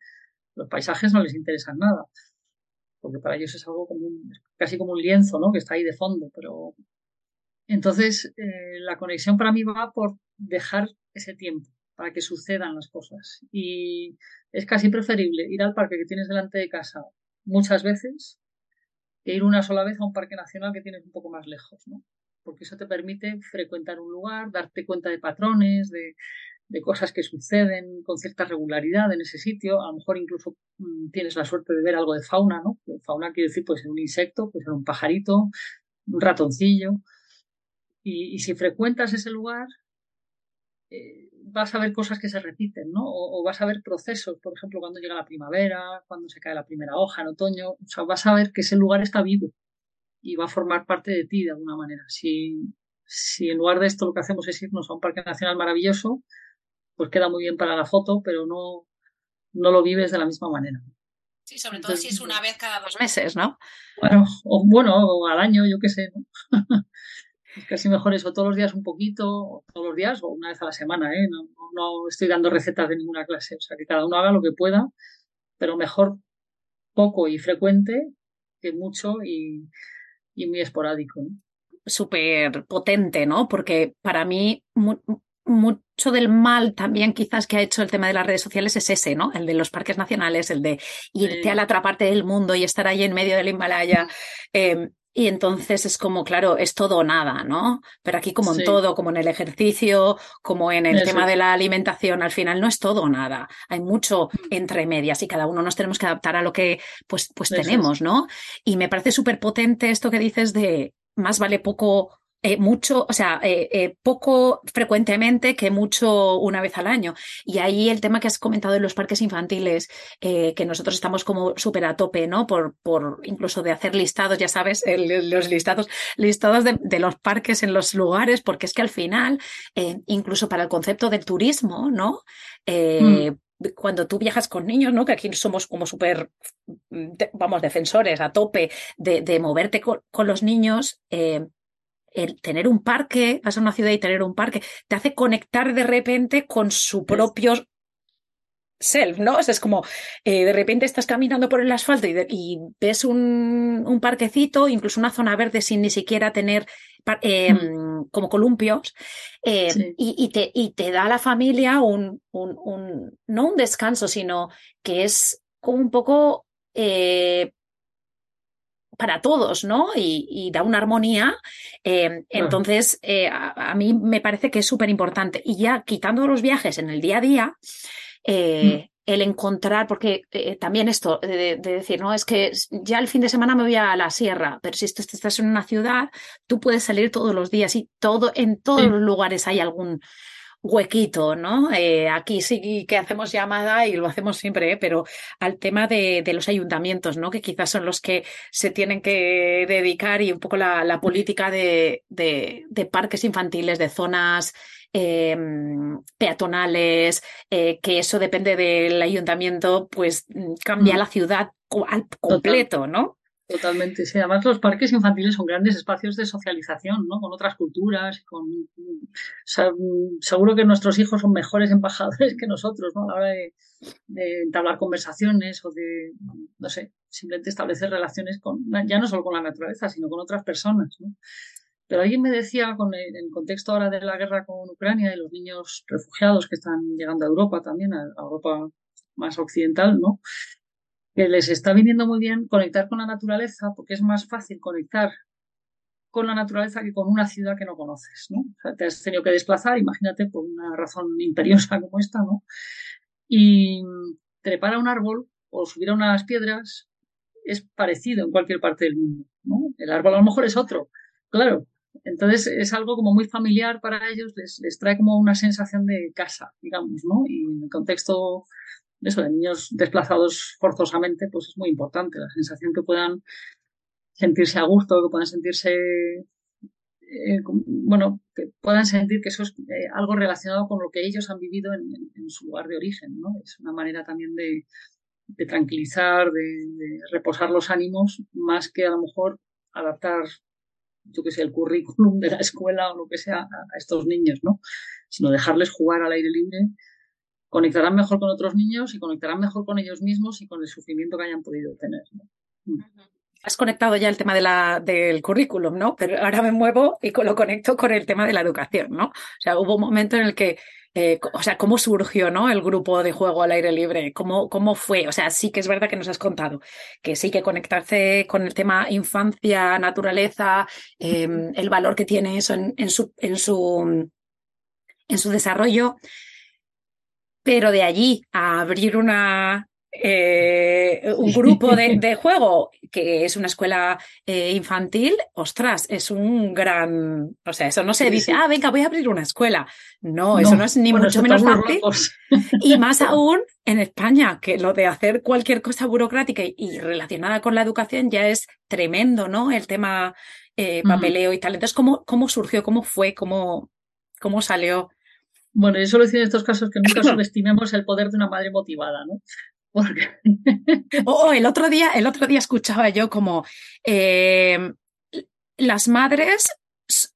los paisajes no les interesan nada, porque para ellos es algo como casi como un lienzo, ¿no? Que está ahí de fondo, pero entonces eh, la conexión para mí va por dejar ese tiempo para que sucedan las cosas y es casi preferible ir al parque que tienes delante de casa muchas veces que ir una sola vez a un parque nacional que tienes un poco más lejos, ¿no? Porque eso te permite frecuentar un lugar, darte cuenta de patrones, de, de cosas que suceden con cierta regularidad en ese sitio. A lo mejor incluso mm, tienes la suerte de ver algo de fauna, ¿no? Fauna quiere decir, pues, un insecto, pues, un pajarito, un ratoncillo. Y, si frecuentas ese lugar, eh, vas a ver cosas que se repiten, ¿no? O, vas a ver procesos, por ejemplo, cuando llega la primavera, cuando se cae la primera hoja en otoño. O sea, vas a ver que ese lugar está vivo y va a formar parte de ti de alguna manera. Si, si en lugar de esto lo que hacemos es irnos a un parque nacional maravilloso, pues queda muy bien para la foto, pero no, no lo vives de la misma manera. Sí, sobre todo si es una vez cada dos meses, ¿no? Bueno, o, bueno, o al año, yo qué sé. ¿no? es casi mejor eso, todos los días un poquito, o todos los días, o una vez a la semana, ¿eh? No, no, estoy dando recetas de ninguna clase, o sea, que cada uno haga lo que pueda, pero mejor poco y frecuente que mucho y, y muy esporádico. ¿no? Súper potente, ¿no? Porque para mí mucho del mal también quizás que ha hecho el tema de las redes sociales es ese, ¿no? El de los parques nacionales, el de irte a la otra parte del mundo y estar ahí en medio del Himalaya. Em, Y entonces es como, claro, es todo o nada, ¿no? Pero aquí como en todo, como en el ejercicio, como en el tema de la alimentación, al final no es todo o nada. Hay mucho mm. entre medias y cada uno nos tenemos que adaptar a lo que pues, pues tenemos, ¿no? Y me parece súper potente esto que dices de más vale poco eh, mucho, o sea, eh, eh, poco frecuentemente que mucho una vez al año. Y ahí el tema que has comentado de los parques infantiles, que nosotros estamos como súper a tope, ¿no? Por, por incluso de hacer listados, ya sabes, los listados, listados de, los parques en los lugares, porque es que al final, incluso para el concepto del turismo, ¿no? Mm. cuando tú viajas con niños, ¿no? Que aquí somos como súper, vamos, defensores a tope de, moverte con, con los niños, eh, el tener un parque, vas a una ciudad y tener un parque, te hace conectar de repente con su propio self, ¿no? O sea, es como eh, de repente estás caminando por el asfalto y, ves un, un, parquecito, incluso una zona verde sin ni siquiera tener em, mm. como columpios, em, y, te, y te da a la familia un, un, un, no un descanso, sino que es como un poco eh, para todos, ¿no? Y, da una armonía. Eh, entonces, eh, a, mí me parece que es súper importante. Y ya quitando los viajes en el día a día, eh, mm. el encontrar, porque también esto de, decir, no, es que ya el fin de semana me voy a la sierra, pero si estás en una ciudad, tú puedes salir todos los días y todo, en todos los lugares hay algún, huequito, ¿no? Eh, aquí sí que hacemos llamada y lo hacemos siempre, ¿eh? pero al tema de, los ayuntamientos, ¿no? Que quizás son los que se tienen que dedicar y un poco la, política de, de, parques infantiles, de zonas em, peatonales, eh, que eso depende del ayuntamiento, pues cambia la ciudad al completo, ¿no? Totalmente, sí. Además, los parques infantiles son grandes espacios de socialización, ¿no? Con otras culturas, con... seguro que nuestros hijos son mejores embajadores que nosotros, ¿no? A la hora de, entablar conversaciones o de, no sé, simplemente establecer relaciones con, ya no solo con la naturaleza, sino con otras personas, ¿no? Pero alguien me decía, con el, en el contexto ahora de la guerra con Ucrania y los niños refugiados que están llegando a Europa también, a Europa más occidental, ¿no? Que les está viniendo muy bien conectar con la naturaleza porque es más fácil conectar con la naturaleza que con una ciudad que no conoces, ¿no? Te has tenido que desplazar, imagínate, por una razón imperiosa como esta, ¿no? Y trepar a un árbol o subir a unas piedras es parecido en cualquier parte del mundo, ¿no? El árbol a lo mejor es otro, claro. Entonces es algo como muy familiar para ellos, les, les trae como una sensación de casa, digamos, ¿no? Y en el contexto eso, de niños desplazados forzosamente, pues es muy importante la sensación que puedan sentirse a gusto, que puedan sentirse, eh, bueno, que puedan sentir que eso es eh, algo relacionado con lo que ellos han vivido en, su lugar de origen, ¿no? Es una manera también de, tranquilizar, de, reposar los ánimos, más que a lo mejor adaptar, yo que sé, el currículum de la escuela o lo que sea a, a estos niños, ¿no? Sino dejarles jugar al aire libre conectarán mejor con otros niños y conectarán mejor con ellos mismos y con el sufrimiento que hayan podido tener. Mm. Has conectado ya el tema de la, del currículum, ¿no? Pero ahora me muevo y lo conecto con el tema de la educación, ¿no? O sea, hubo un momento en el que, eh, o sea, ¿cómo surgió, ¿no? El grupo de juego al aire libre, ¿cómo, cómo fue? O sea, sí que es verdad que nos has contado que sí que conectarse con el tema infancia, naturaleza, em, el valor que tiene eso en, su, en, su, en su desarrollo, pero de allí a abrir una, eh, un grupo de, juego que es una escuela eh, infantil, ostras, es un gran, o sea, eso no se dice, ah, venga, voy a abrir una escuela. No, eso no es ni mucho menos fácil. Y más aún en España, que lo de hacer cualquier cosa burocrática y, relacionada con la educación ya es tremendo, ¿no? El tema eh, papeleo y tal. Entonces, ¿cómo, ¿cómo surgió? ¿Cómo fue? ¿Cómo, cómo salió? Bueno, yo solo decir en estos casos que nunca subestimemos el poder de una madre motivada, ¿no? Porque... oh, el otro día, el otro día escuchaba yo como eh, las madres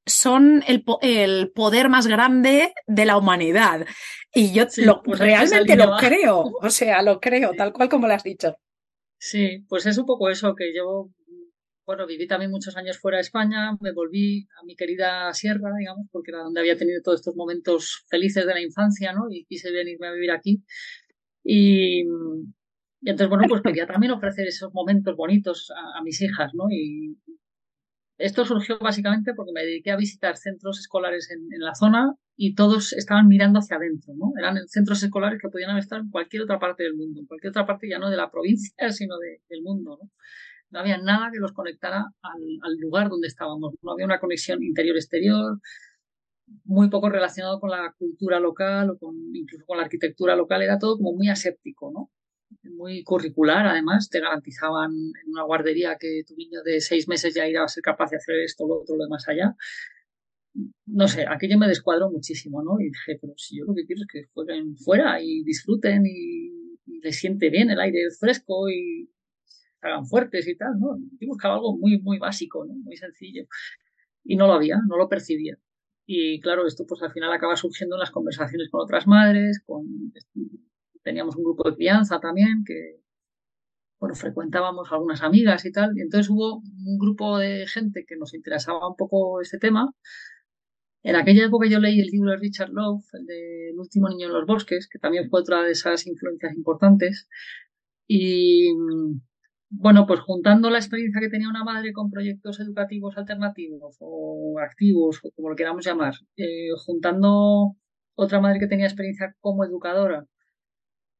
son el, el, poder más grande de la humanidad. Y yo pues realmente lo creo, o sea, lo creo, tal cual como lo has dicho. Sí, pues es un poco eso que yo bueno, viví también muchos años fuera de España, me volví a mi querida sierra, digamos, porque era donde había tenido todos estos momentos felices de la infancia, ¿no? Y quise venirme a vivir aquí. Y, entonces, bueno, pues quería también ofrecer esos momentos bonitos a, mis hijas, ¿no? Y esto surgió básicamente porque me dediqué a visitar centros escolares en, la zona y todos estaban mirando hacia adentro, ¿no? Eran centros escolares que podían estar en cualquier otra parte del mundo, en cualquier otra parte ya no de la provincia, sino del mundo, ¿no? No había nada que los conectara al, lugar donde estábamos, no había una conexión interior-exterior, muy poco relacionado con la cultura local o con, incluso con la arquitectura local, era todo como muy aséptico, ¿no? muy curricular, además, te garantizaban en una guardería que tu niño de seis meses ya iba a ser capaz de hacer esto, lo otro, lo demás allá. No sé, aquello me descuadró muchísimo, ¿no? Y dije, pero si yo lo que quiero es que jueguen fuera y disfruten y, les siente bien el aire fresco y hagan fuertes y tal, ¿no? Yo buscaba algo muy, muy básico, ¿no? Muy sencillo. Y no lo había, no lo percibía. Y claro, esto pues al final acaba surgiendo en las conversaciones con otras madres, con teníamos un grupo de crianza también que, bueno, frecuentábamos algunas amigas y tal. Y entonces hubo un grupo de gente que nos interesaba un poco este tema. En aquella época yo leí el libro de Richard Love, el de El último niño en los bosques, que también fue otra de esas influencias importantes. Y bueno, pues juntando la experiencia que tenía una madre con proyectos educativos alternativos o activos, o como lo queramos llamar, eh, juntando otra madre que tenía experiencia como educadora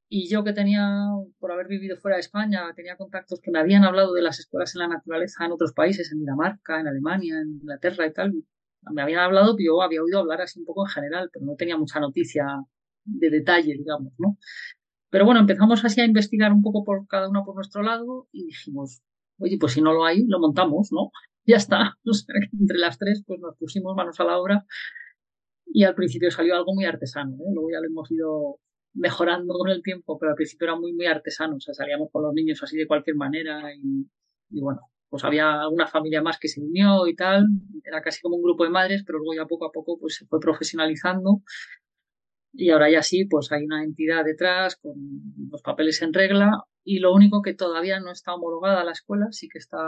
y yo que tenía, por haber vivido fuera de España, tenía contactos que me habían hablado de las escuelas en la naturaleza en otros países, en Dinamarca, en Alemania, en Inglaterra y tal. Me habían hablado, yo había oído hablar así un poco en general, pero no tenía mucha noticia de detalle, digamos, ¿no? Pero bueno, empezamos así a investigar un poco por cada uno por nuestro lado y dijimos, oye, pues si no lo hay, lo montamos, ¿no? Ya está. O sea, entre las tres, pues nos pusimos manos a la obra y al principio salió algo muy artesano, ¿eh? Luego ya lo hemos ido mejorando con el tiempo, pero al principio era muy, muy artesano, o sea, salíamos con los niños así de cualquier manera y, bueno, pues había alguna familia más que se unió y tal, era casi como un grupo de madres, pero luego ya poco a poco pues se fue profesionalizando y ahora ya sí, pues hay una entidad detrás con los papeles en regla y lo único que todavía no está homologada la escuela, sí que está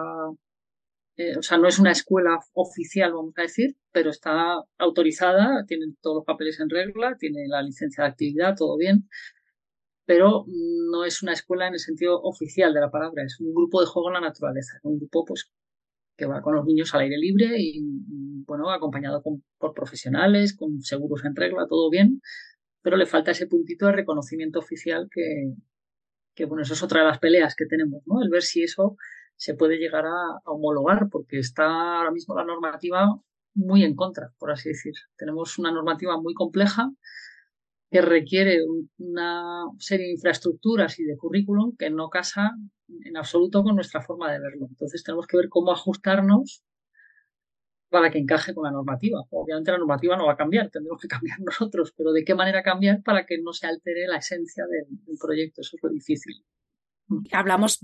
eh, o sea, no es una escuela oficial, vamos a decir, pero está autorizada, tiene todos los papeles en regla, tiene la licencia de actividad, todo bien, pero no es una escuela en el sentido oficial de la palabra, es un grupo de juego en la naturaleza, un grupo pues que va con los niños al aire libre y, bueno, acompañado por profesionales, con seguros en regla, todo bien, pero le falta ese puntito de reconocimiento oficial que, que, bueno, eso es otra de las peleas que tenemos, ¿no? El ver si eso se puede llegar a, homologar, porque está ahora mismo la normativa muy en contra, por así decir. Tenemos una normativa muy compleja que requiere una serie de infraestructuras y de currículum que no casa en absoluto con nuestra forma de verlo. Entonces tenemos que ver cómo ajustarnos para que encaje con la normativa. Obviamente la normativa no va a cambiar, tendremos que cambiar nosotros, pero de qué manera cambiar para que no se altere la esencia del, proyecto. Eso es lo difícil. Hablamos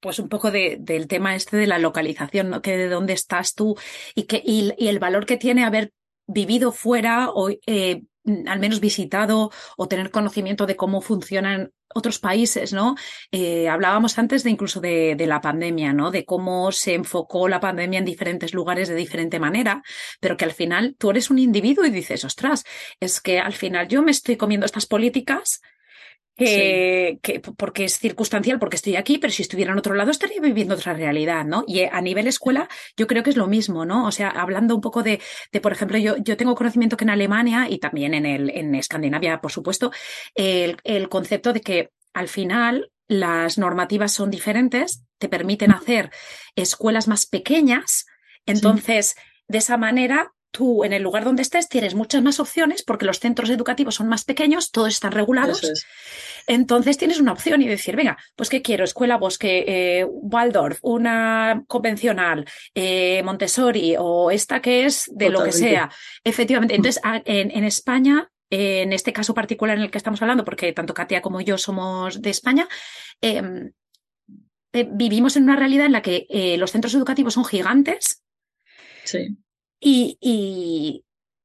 pues un poco de, del tema este de la localización, ¿no? Que de dónde estás tú y, que, y, el valor que tiene haber vivido fuera o eh, al menos visitado o tener conocimiento de cómo funcionan otros países, ¿no? Eh, hablábamos antes de incluso de, de, la pandemia, ¿no? De cómo se enfocó la pandemia en diferentes lugares de diferente manera, pero que al final tú eres un individuo y dices, ostras, es que al final yo me estoy comiendo estas políticas que, porque es circunstancial, porque estoy aquí, pero si estuviera en otro lado estaría viviendo otra realidad, ¿no? Y a nivel escuela yo creo que es lo mismo, ¿no? O sea, hablando un poco de, de por ejemplo, yo, yo tengo conocimiento que en Alemania y también en, el, en Escandinavia, por supuesto, el, el concepto de que al final las normativas son diferentes, te permiten hacer escuelas más pequeñas, entonces, de esa manera tú en el lugar donde estés tienes muchas más opciones porque los centros educativos son más pequeños, todos están regulados. Entonces tienes una opción y decir, venga, pues ¿qué quiero? Escuela Bosque, eh, Waldorf, una convencional, eh, Montessori o esta que es de lo que sea. Efectivamente. Entonces, en, España, en este caso particular en el que estamos hablando, porque tanto Katia como yo somos de España, em, eh, vivimos en una realidad en la que los centros educativos son gigantes. Sí y, y,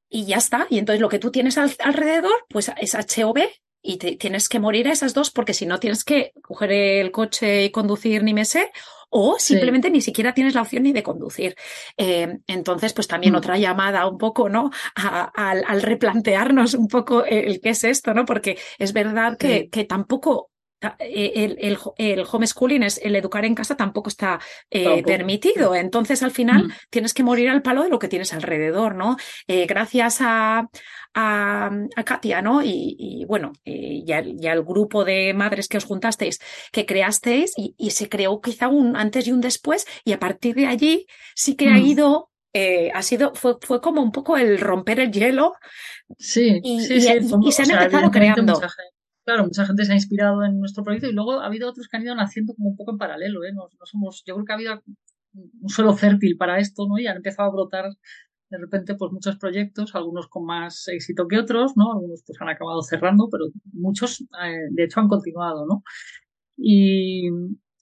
y, ya está. Y entonces lo que tú tienes alrededor, pues es HOB y te, tienes que morir a esas dos porque si no tienes que coger el coche y conducir ni me sé o simplemente ni siquiera tienes la opción ni de conducir. Eh, entonces, pues también mm. otra llamada un poco, ¿no? al, replantearnos un poco el, qué es esto, ¿no? Porque es verdad que, que tampoco el, el, el, homeschooling, es el educar en casa tampoco está eh, permitido. Entonces, al final, mm. tienes que morir al palo de lo que tienes alrededor, ¿no? Eh, gracias a, a, a, Katia, ¿no? Y, y bueno, y, y, al, grupo de madres que os juntasteis, que creasteis, y, y, se creó quizá un antes y un después, y a partir de allí sí que mm. ha ido eh, ha sido, fue, fue como un poco el romper el hielo. Sí, y, sí, sí, y se han empezado creando. Claro, mucha gente se ha inspirado en nuestro proyecto y luego ha habido otros que han ido naciendo como un poco en paralelo, ¿eh? No, no somos, yo creo que ha habido un suelo fértil para esto, ¿no? Y han empezado a brotar de repente pues muchos proyectos, algunos con más éxito que otros, ¿no? Algunos pues han acabado cerrando, pero muchos eh, de hecho han continuado, ¿no? Y,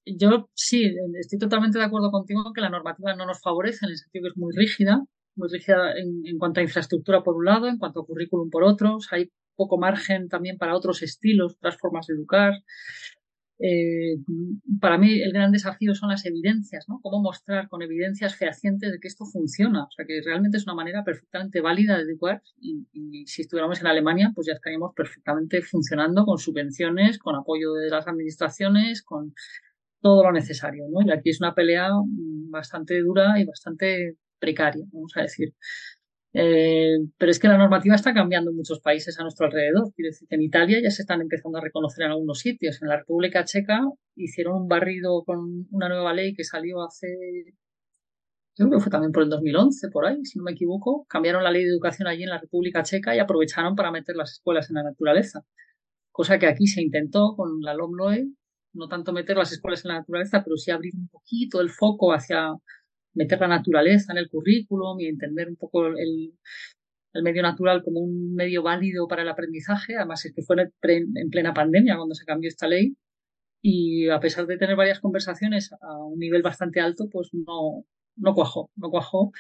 yo sí, estoy totalmente de acuerdo contigo en que la normativa no nos favorece en el sentido que es muy rígida, muy rígida en, cuanto a infraestructura por un lado, en cuanto a currículum por otro. hay poco margen también para otros estilos, otras formas de educar. Eh, para mí el gran desafío son las evidencias, ¿no? Cómo mostrar con evidencias fehacientes de que esto funciona. O sea, que realmente es una manera perfectamente válida de educar y, y, si estuviéramos en Alemania, pues ya estaríamos perfectamente funcionando con subvenciones, con apoyo de las administraciones, con todo lo necesario, ¿no? Y aquí es una pelea bastante dura y bastante precaria, vamos a decir. Eh, pero es que la normativa está cambiando en muchos países a nuestro alrededor. Quiero decir que en Italia ya se están empezando a reconocer en algunos sitios. En la República Checa hicieron un barrido con una nueva ley que salió hace, creo que fue también por el 2011, por ahí, si no me equivoco. Cambiaron la ley de educación allí en la República Checa y aprovecharon para meter las escuelas en la naturaleza. Cosa que aquí se intentó con la LOMLOE no tanto meter las escuelas en la naturaleza, pero sí abrir un poquito el foco hacia meter la naturaleza en el currículum y entender un poco el, medio natural como un medio válido para el aprendizaje. Además, es que fue en plena pandemia cuando se cambió esta ley y a pesar de tener varias conversaciones a un nivel bastante alto, pues no, no cuajó, no cuajó.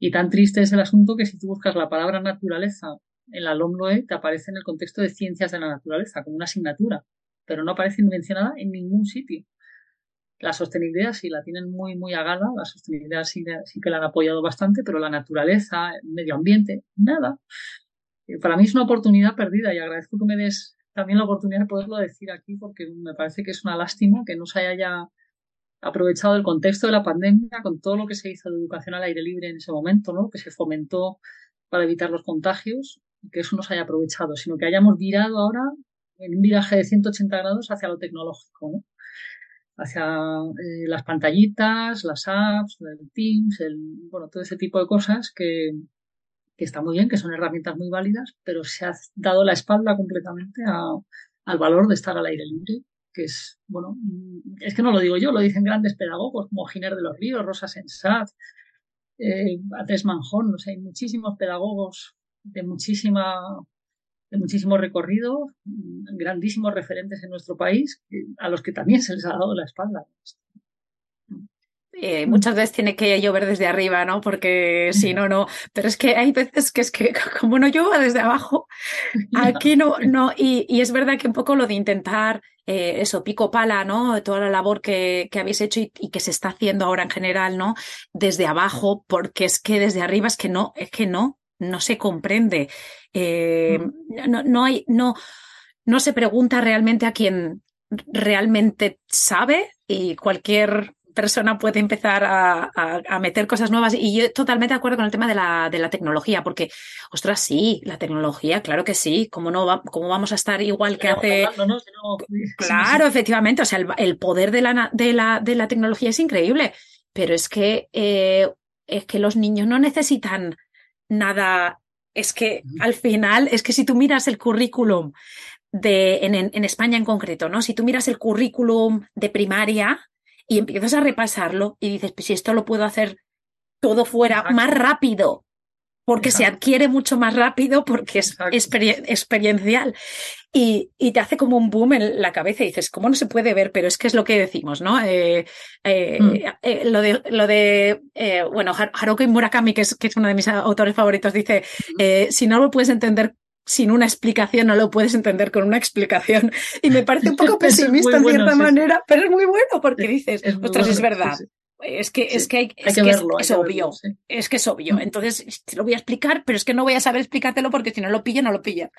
Y tan triste es el asunto que si tú buscas la palabra naturaleza en la LOMLOE, te aparece en el contexto de ciencias de la naturaleza, como una asignatura pero no aparece mencionada en ningún sitio. La sostenibilidad sí la tienen muy, muy a gala, la sostenibilidad sí, que la han apoyado bastante, pero la naturaleza, el medio ambiente, nada. Eh, para mí es una oportunidad perdida y agradezco que me des también la oportunidad de poderlo decir aquí porque me parece que es una lástima que no se haya aprovechado el contexto de la pandemia con todo lo que se hizo de educación al aire libre en ese momento, ¿no? que se fomentó para evitar los contagios, que eso no se haya aprovechado, sino que hayamos virado ahora en un viraje de 180 grados hacia lo tecnológico, ¿no? Hacia eh, las pantallitas, las apps, el Teams, el, bueno, todo ese tipo de cosas que, que está muy bien, que son herramientas muy válidas, pero se ha dado la espalda completamente a, al valor de estar al aire libre, que es, bueno, es que no lo digo yo, lo dicen grandes pedagogos como Giner de los Ríos, Rosa Sensat, eh, Manjón, no sé, hay muchísimos pedagogos de muchísima muchísimo recorrido, grandísimos referentes en nuestro país, a los que también se les ha dado la espalda. Eh, muchas veces tiene que llover desde arriba, ¿no? Porque si no, no. Pero es que hay veces que es que como no llueva desde abajo, aquí no, no. Y, y, es verdad que un poco lo de intentar eh, eso, pico pala, ¿no? Toda la labor que, que habéis hecho y, y, que se está haciendo ahora en general, ¿no? Desde abajo, porque es que desde arriba es que no, es que no no se comprende. Eh, mm. no, no, hay, no, no se pregunta realmente a quien realmente sabe y cualquier persona puede empezar a, a, a, meter cosas nuevas. Y yo totalmente de acuerdo con el tema de la, de la tecnología, porque, ostras, sí, la tecnología, claro que sí. ¿Cómo, no va, cómo vamos a estar igual que hace. Claro, efectivamente. O sea, el, el, poder de la, de, la, de la tecnología es increíble. Pero es que, eh, es que los niños no necesitan nada. Es que al final, es que si tú miras el currículum de, en, en, España en concreto, ¿no? Si tú miras el currículum de primaria y empiezas a repasarlo y dices, pues si esto lo puedo hacer todo fuera más rápido, porque se adquiere mucho más rápido, porque es exper experiencial. Y, y, te hace como un boom en la cabeza y dices, ¿cómo no se puede ver? Pero es que es lo que decimos, ¿no? Eh, eh, mm. eh, lo de, lo de bueno, Haruki Murakami, que es, que es uno de mis autores favoritos, dice, si no lo puedes entender sin una explicación, no lo puedes entender con una explicación. Y me parece un poco pesimista en cierta sí. manera, pero es muy bueno porque dices, es ostras, bueno, es verdad. Sí, es que, es que, es, que es, obvio. Es que es obvio. Entonces, te lo voy a explicar, pero es que no voy a saber explicártelo porque si no lo pilla, no lo pilla.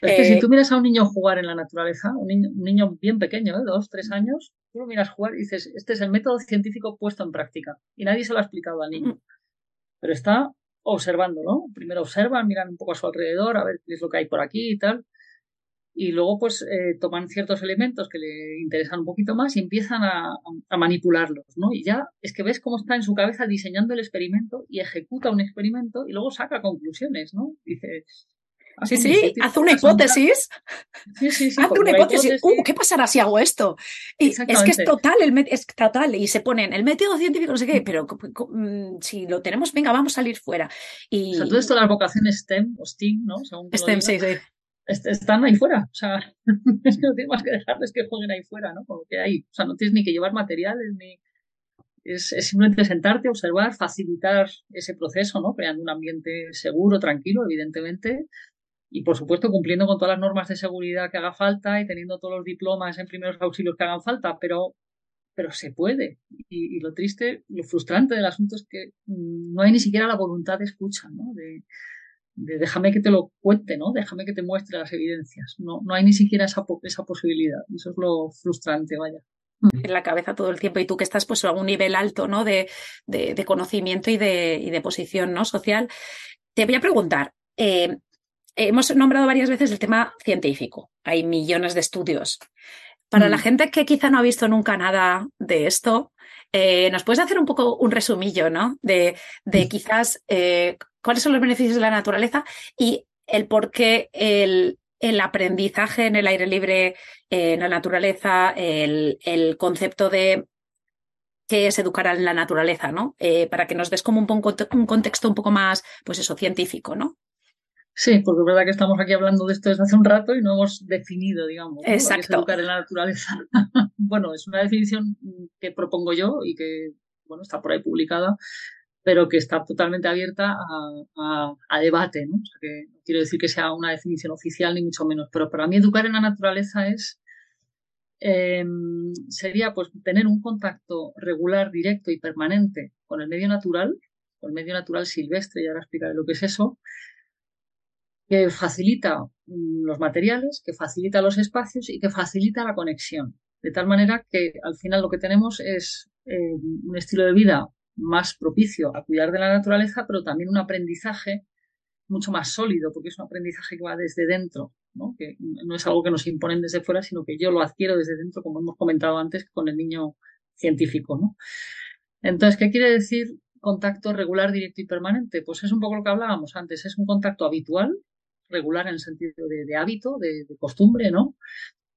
Es que si eh, tú miras a un niño jugar en la naturaleza, un niño, bien pequeño, ¿eh? dos, tres años, tú lo miras jugar y dices, este es el método científico puesto en práctica. Y nadie se lo ha explicado al niño. Mm. Pero está observando, ¿no? Primero observan, miran un poco a su alrededor, a ver qué es lo que hay por aquí y tal y luego pues eh, toman ciertos elementos que le interesan un poquito más y empiezan a, manipularlos, ¿no? Y ya es que ves cómo está en su cabeza diseñando el experimento y ejecuta un experimento y luego saca conclusiones, ¿no? Dice... Sí, sí, hace una hipótesis. Sí, sí, sí. Hace una hipótesis. Uh, ¿Qué pasará si hago esto? Y es que es total, el es total. Y se ponen el método científico, no sé qué, pero mm, si lo tenemos, venga, vamos a salir fuera. Y... O sea, todo esto de las vocaciones STEM o STEAM, ¿no? STEM, sí, sí están ahí fuera. O sea, es no tienes más que dejarles que jueguen ahí fuera, ¿no? Como que hay. O sea, no tienes ni que llevar materiales, ni. Es, simplemente sentarte, observar, facilitar ese proceso, ¿no? Creando un ambiente seguro, tranquilo, evidentemente. Y por supuesto, cumpliendo con todas las normas de seguridad que haga falta y teniendo todos los diplomas en primeros auxilios que hagan falta, pero, pero se puede. Y, lo triste, lo frustrante del asunto es que mm, no hay ni siquiera la voluntad de escucha, ¿no? Déjame que te lo cuente, ¿no? Déjame que te muestre las evidencias. No, no hay ni siquiera esa, esa posibilidad. Eso es lo frustrante, vaya. En la cabeza todo el tiempo y tú que estás pues a un nivel alto, ¿no? De, de, conocimiento y de, y de, posición, ¿no? Social. Te voy a preguntar, eh, hemos nombrado varias veces el tema científico. Hay millones de estudios. Para la mm. gente que quizá no ha visto nunca nada de esto, eh, ¿nos puedes hacer un poco un resumillo, ¿no? De, de mm. quizás eh, cuáles son los beneficios de la naturaleza y el por qué el, aprendizaje en el aire libre, en la naturaleza, el, concepto de qué es educar en la naturaleza, ¿no? Eh, para que nos des como un, un, contexto un poco más, pues eso, científico, ¿no? Sí, porque es verdad que estamos aquí hablando de esto desde hace un rato y no hemos definido, digamos, qué es educar en la naturaleza. bueno, es una definición que propongo yo y que, bueno, está por ahí publicada pero que está totalmente abierta a, debate, ¿no? O sea, que no quiero decir que sea una definición oficial ni mucho menos, pero para mí educar en la naturaleza es em, sería pues tener un contacto regular, directo y permanente con el medio natural, con el medio natural silvestre, y ahora explicaré lo que es eso, que facilita mm, los materiales, que facilita los espacios y que facilita la conexión. De tal manera que al final lo que tenemos es eh, un estilo de vida más propicio a cuidar de la naturaleza, pero también un aprendizaje mucho más sólido, porque es un aprendizaje que va desde dentro, ¿no? que no es algo que nos imponen desde fuera, sino que yo lo adquiero desde dentro, como hemos comentado antes con el niño científico. ¿no? Entonces, ¿qué quiere decir contacto regular, directo y permanente? Pues es un poco lo que hablábamos antes, es un contacto habitual, regular en el sentido de, hábito, de, de, costumbre, ¿no?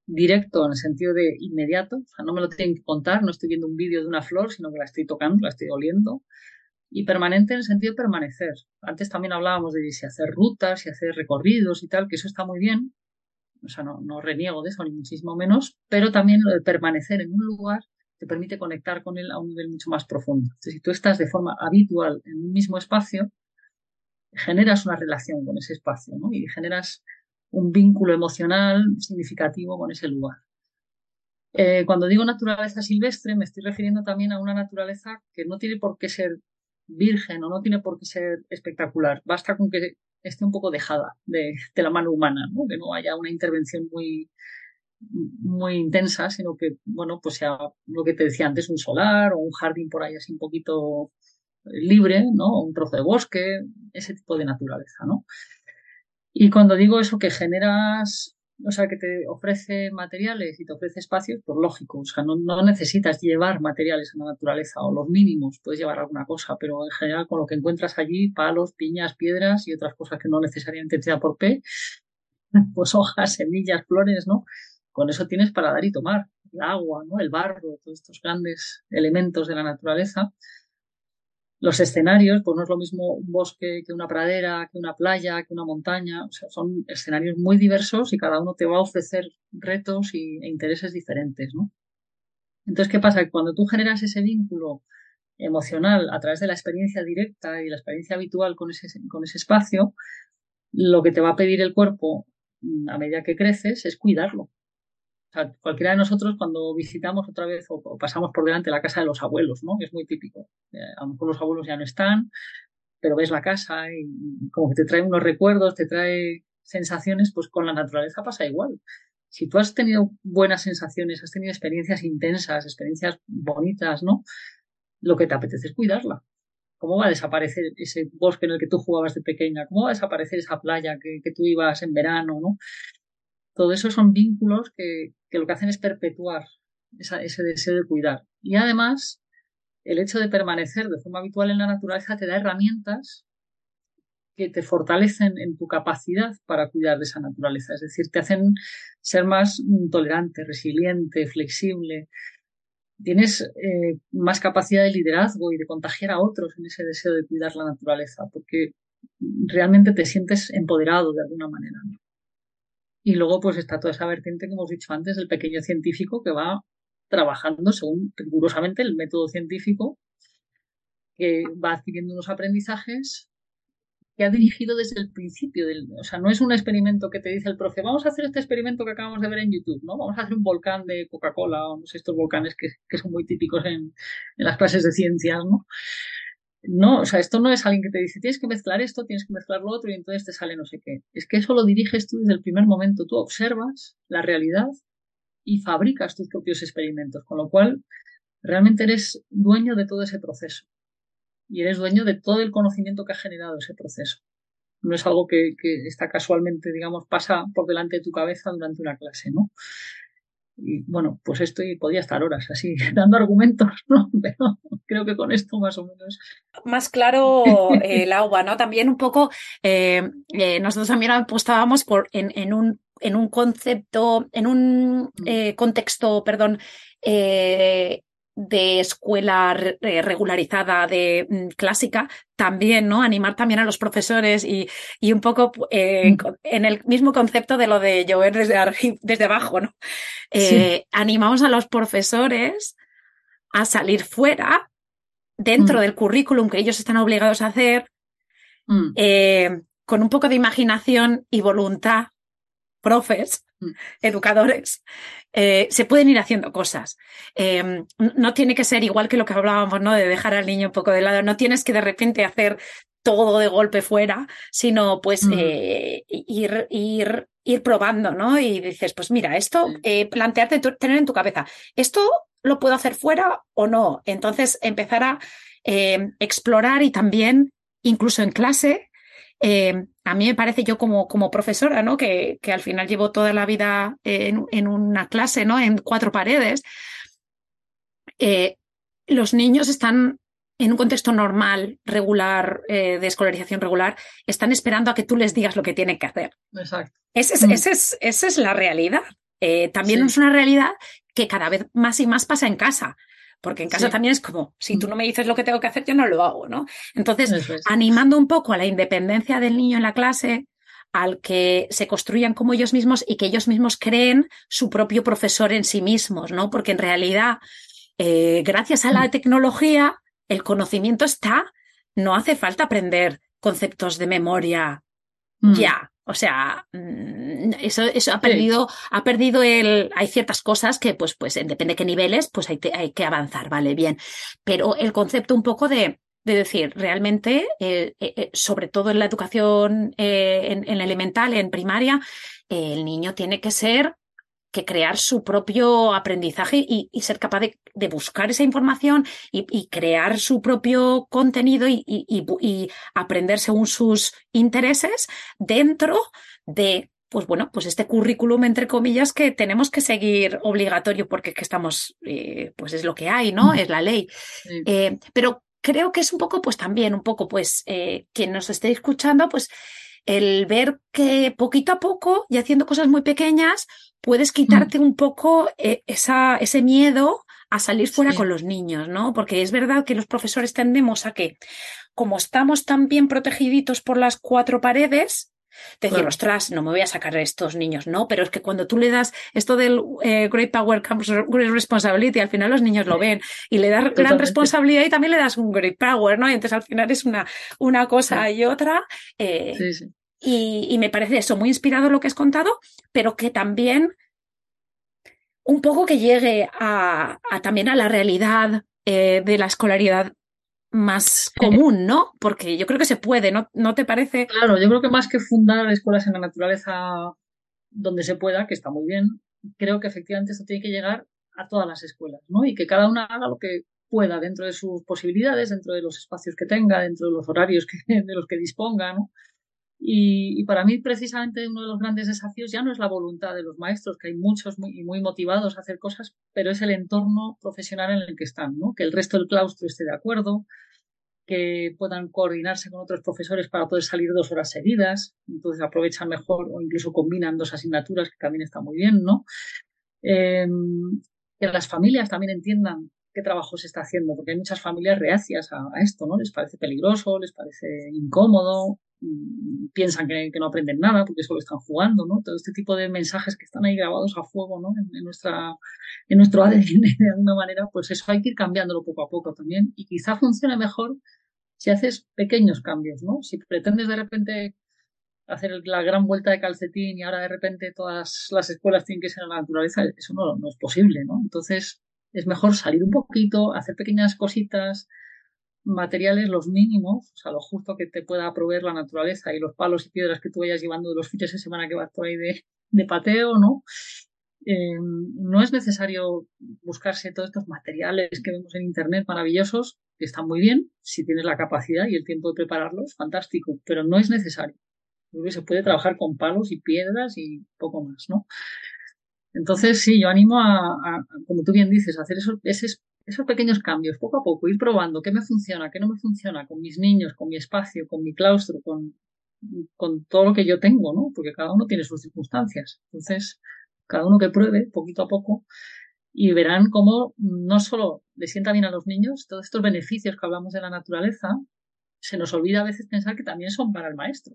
Directo en el sentido de inmediato, no me lo tienen que contar, no estoy viendo un vídeo de una flor, sino que la estoy tocando, la estoy oliendo. Y permanente en el sentido de permanecer. Antes también hablábamos de si hacer rutas, si hacer recorridos y tal, que eso está muy bien. O sea, no, no reniego de eso, ni muchísimo menos, pero también lo de permanecer en un lugar te permite conectar con él a un nivel mucho más profundo. Si tú estás de forma habitual en un mismo espacio, generas una relación con ese espacio, ¿no? Y generas un vínculo emocional significativo con ese lugar. Eh, cuando digo naturaleza silvestre, me estoy refiriendo también a una naturaleza que no tiene por qué ser virgen o no tiene por qué ser espectacular. Basta con que esté un poco dejada de, la mano humana, que no haya una intervención muy, muy intensa, sino que, bueno, pues sea lo que te decía antes, un solar o un jardín por ahí así un poquito libre, ¿no? Un trozo de bosque, ese tipo de naturaleza, ¿no? Y cuando digo eso, que generas, o sea, que te ofrece materiales y te ofrece espacios, pues lógico, o sea, no, necesitas llevar materiales en la naturaleza o los mínimos, puedes llevar alguna cosa, pero en general con lo que encuentras allí, palos, piñas, piedras y otras cosas que no necesariamente te da por P, pues hojas, semillas, flores, ¿no? Con eso tienes para dar y tomar, el agua, ¿no? El barro, todos estos grandes elementos de la naturaleza los escenarios, pues no es lo mismo un bosque que una pradera, que una playa, que una montaña. O sea, son escenarios muy diversos y cada uno te va a ofrecer retos y, e intereses diferentes, ¿no? Entonces, ¿qué pasa? Cuando tú generas ese vínculo emocional a través de la experiencia directa y la experiencia habitual con ese, con ese espacio, lo que te va a pedir el cuerpo mm, a medida que creces es cuidarlo. Cualquiera de nosotros cuando visitamos otra vez o, pasamos por delante la casa de los abuelos, ¿no? Que es muy típico. Eh, a lo mejor los abuelos ya no están, pero ves la casa y como que te trae unos recuerdos, te trae sensaciones, pues con la naturaleza pasa igual. Si tú has tenido buenas sensaciones, has tenido experiencias intensas, experiencias bonitas, ¿no? Lo que te apetece es cuidarla. ¿Cómo va a desaparecer ese bosque en el que tú jugabas de pequeña? ¿Cómo va a desaparecer esa playa que, tú ibas en verano, ¿no? Todo eso son vínculos que, lo que hacen es perpetuar ese deseo de cuidar. Y además, el hecho de permanecer de forma habitual en la naturaleza te da herramientas que te fortalecen en tu capacidad para cuidar de esa naturaleza. Es decir, te hacen ser más tolerante, resiliente, flexible. Tienes eh, más capacidad de liderazgo y de contagiar a otros en ese deseo de cuidar la naturaleza, porque realmente te sientes empoderado de alguna manera. Y luego pues está toda esa vertiente que hemos dicho antes del pequeño científico que va trabajando según rigurosamente el método científico, que va adquiriendo unos aprendizajes que ha dirigido desde el principio. Del, o sea, no es un experimento que te dice el profe, vamos a hacer este experimento que acabamos de ver en YouTube, ¿no? Vamos a hacer un volcán de Coca-Cola o estos volcanes que, que son muy típicos en, en, las clases de ciencias, ¿no? No, o sea, esto no es alguien que te dice, tienes que mezclar esto, tienes que mezclar lo otro y entonces te sale no sé qué. Es que eso lo diriges tú desde el primer momento. Tú observas la realidad y fabricas tus propios experimentos, con lo cual realmente eres dueño de todo ese proceso y eres dueño de todo el conocimiento que ha generado ese proceso. No es algo que, está casualmente, digamos, pasa por delante de tu cabeza durante una clase, ¿no? Y bueno, pues esto podía estar horas así dando argumentos, ¿no? Pero creo que con esto más o menos. Más claro el agua, ¿no? También un poco, eh, eh, nosotros también apostábamos por en, en, un, en un concepto, en un mm. eh, contexto, perdón, eh, de escuela regularizada de mm, clásica, también, ¿no? Animar también a los profesores y, y un poco eh, mm. en el mismo concepto de lo de llover desde, desde abajo, ¿no? Eh, Animamos a los profesores a salir fuera, dentro mm. del currículum que ellos están obligados a hacer, eh, con un poco de imaginación y voluntad, profes, educadores, eh, se pueden ir haciendo cosas. Eh, no tiene que ser igual que lo que hablábamos, ¿no? De dejar al niño un poco de lado. No tienes que de repente hacer todo de golpe fuera, sino pues mm. eh, ir, ir, ir probando, ¿no? Y dices, pues mira, esto, plantearte, tener en tu cabeza, esto lo puedo hacer fuera o no. Entonces empezar a explorar y también, incluso en clase, eh, a mí me parece yo como, como profesora, ¿no? Que, que, al final llevo toda la vida en, en, una clase, ¿no? En cuatro paredes. Eh, los niños están en un contexto normal, regular, eh, de escolarización regular, están esperando a que tú les digas lo que tienen que hacer. Exacto. Ese es, mm. ese es, esa es la realidad. Eh, también sí. es una realidad que cada vez más y más pasa en casa. Porque en casa sí. también es como, si tú no me dices lo que tengo que hacer, yo no lo hago, ¿no? Entonces, es. animando un poco a la independencia del niño en la clase, al que se construyan como ellos mismos y que ellos mismos creen su propio profesor en sí mismos, ¿no? Porque en realidad, eh, gracias a la tecnología, el conocimiento está, no hace falta aprender conceptos de memoria mm. ya. O sea, mm, eso, eso ha perdido, sí. ha perdido el, hay ciertas cosas que, pues, pues, depende de qué niveles, pues hay, hay que avanzar, vale, bien. Pero el concepto un poco de, de decir, realmente, eh, eh, sobre todo en la educación, eh, en, en, elemental, en primaria, el niño tiene que ser que crear su propio aprendizaje y, y ser capaz de, de, buscar esa información y, y, crear su propio contenido y, y, aprender según sus intereses dentro de pues bueno, pues este currículum, entre comillas, que tenemos que seguir obligatorio porque que estamos, eh, pues es lo que hay, ¿no? Es la ley. Sí. Eh, pero creo que es un poco, pues también, un poco, pues, eh, quien nos esté escuchando, pues el ver que poquito a poco y haciendo cosas muy pequeñas puedes quitarte mm. un poco eh, esa, ese miedo a salir fuera sí. con los niños, ¿no? Porque es verdad que los profesores tendemos a que, como estamos tan bien protegiditos por las cuatro paredes, decir, claro. ostras, no me voy a sacar a estos niños, no, pero es que cuando tú le das esto del eh, great power comes great responsibility, al final los niños lo ven y le das Totalmente. gran responsabilidad y también le das un great power, ¿no? Y entonces al final es una, una cosa sí. y otra. Eh, sí, sí. Y, y, me parece eso muy inspirado lo que has contado, pero que también un poco que llegue a, también a la realidad eh, de la escolaridad más común, ¿no? Porque yo creo que se puede, ¿no? ¿No te parece? Claro, yo creo que más que fundar escuelas en la naturaleza donde se pueda, que está muy bien, creo que efectivamente esto tiene que llegar a todas las escuelas, ¿no? Y que cada una haga lo que pueda dentro de sus posibilidades, dentro de los espacios que tenga, dentro de los horarios que, de los que disponga, ¿no? Y, para mí, precisamente, uno de los grandes desafíos ya no es la voluntad de los maestros, que hay muchos muy, muy motivados a hacer cosas, pero es el entorno profesional en el que están, ¿no? Que el resto del claustro esté de acuerdo, que puedan coordinarse con otros profesores para poder salir dos horas seguidas, entonces aprovechan mejor o incluso combinan dos asignaturas, que también está muy bien, ¿no? Em, que las familias también entiendan qué trabajo se está haciendo, porque hay muchas familias reacias a, esto, ¿no? Les parece peligroso, les parece incómodo, piensan que, no aprenden nada porque solo están jugando, ¿no? Todo este tipo de mensajes que están ahí grabados a fuego, ¿no? En, nuestra, en nuestro ADN, de alguna manera, pues eso hay que ir cambiándolo poco a poco también y quizá funcione mejor si haces pequeños cambios, ¿no? Si pretendes de repente hacer la gran vuelta de calcetín y ahora de repente todas las escuelas tienen que ser en la naturaleza, eso no, no es posible, ¿no? Entonces es mejor salir un poquito, hacer pequeñas cositas, materiales los mínimos, o sea, lo justo que te pueda proveer la naturaleza y los palos y piedras que tú vayas llevando de los fines de semana que vas por ahí de, de pateo, ¿no? Eh, no es necesario buscarse todos estos materiales que vemos en Internet maravillosos, que están muy bien, si tienes la capacidad y el tiempo de prepararlos, fantástico, pero no es necesario. se puede trabajar con palos y piedras y poco más, ¿no? Entonces, sí, yo animo a, como tú bien dices, a hacer esos, esos, pequeños cambios, poco a poco, ir probando qué me funciona, qué no me funciona con mis niños, con mi espacio, con mi claustro, con, con todo lo que yo tengo, ¿no? Porque cada uno tiene sus circunstancias. Entonces, cada uno que pruebe poquito a poco y verán cómo no solo le sienta bien a los niños, todos estos beneficios que hablamos de la naturaleza, se nos olvida a veces pensar que también son para el maestro.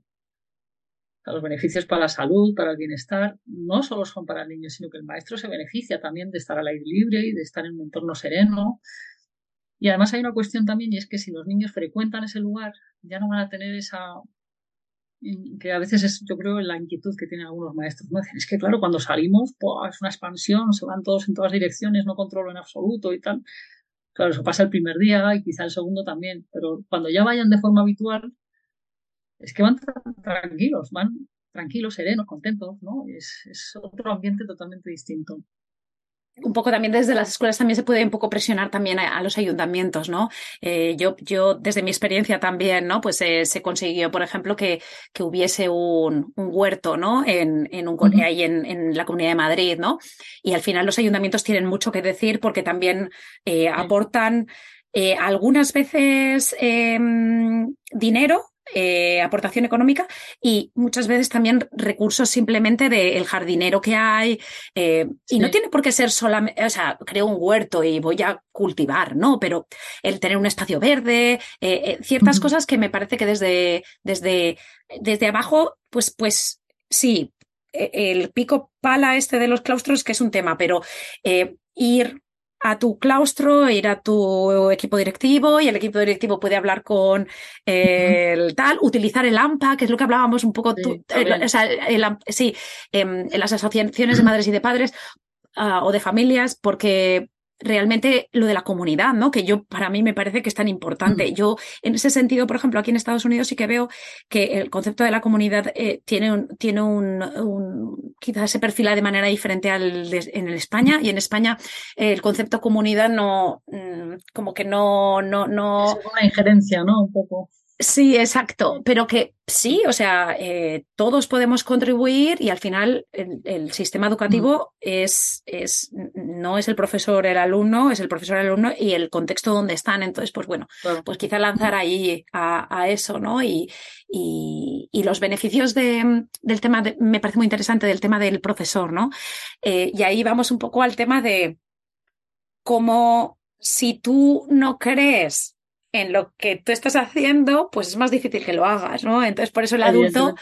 Los beneficios para la salud, para el bienestar, no solo son para el niño, sino que el maestro se beneficia también de estar al aire libre y de estar en un entorno sereno. Y además hay una cuestión también y es que si los niños frecuentan ese lugar, ya no van a tener esa que a veces es, yo creo, la inquietud que tienen algunos maestros. ¿no? Es que, claro, cuando salimos, pues, es una expansión, se van todos en todas direcciones, no controlo en absoluto y tal. Claro, eso pasa el primer día y quizá el segundo también, pero cuando ya vayan de forma habitual, es que van tranquilos, van tranquilos, serenos, contentos, ¿no? Es, es otro ambiente totalmente distinto un poco también desde las escuelas también se puede un poco presionar también a, los ayuntamientos, ¿no? Eh, yo, yo, desde mi experiencia también, ¿no? Pues eh, se consiguió, por ejemplo, que, que hubiese un, un, huerto, ¿no? En, en un ahí en, en, la Comunidad de Madrid, ¿no? Y al final los ayuntamientos tienen mucho que decir porque también eh, aportan algunas veces em, dinero eh, aportación económica y muchas veces también recursos simplemente del jardinero que hay. Eh, y no tiene por qué ser solamente, o sea, creo un huerto y voy a cultivar, ¿no? Pero el tener un espacio verde, eh, ciertas cosas que me parece que desde, desde, desde abajo, pues, pues sí, e, el pico pala este de los claustros, que es un tema, pero ir a tu claustro, ir a tu equipo directivo y el equipo directivo puede hablar con el tal, utilizar el AMPA, que es lo que hablábamos un poco, sí, o sea, sí em, en las asociaciones de madres y de padres ah, o de familias, porque realmente lo de la comunidad, ¿no? Que yo, para mí me parece que es tan importante. Mm. Yo, en ese sentido, por ejemplo, aquí en Estados Unidos sí que veo que el concepto de la comunidad eh, tiene un, tiene un, un, quizás se perfila de manera diferente al de, en España y en España eh, el concepto comunidad no, mm, como que no, no, no. Es una injerencia, ¿no? Un poco. Sí, exacto, pero que sí, o sea, eh, todos podemos contribuir y al final el, sistema educativo es, es, no es el profesor, el alumno, es el profesor, el alumno y el contexto donde están. Entonces, pues bueno, pues quizá lanzar ahí a, eso, ¿no? Y, y, y, los beneficios de, del tema, me parece muy interesante del tema del profesor, ¿no? Eh, y ahí vamos un poco al tema de cómo si tú no crees en lo que tú estás haciendo, pues es más difícil que lo hagas, ¿no? Entonces, por eso el adulto,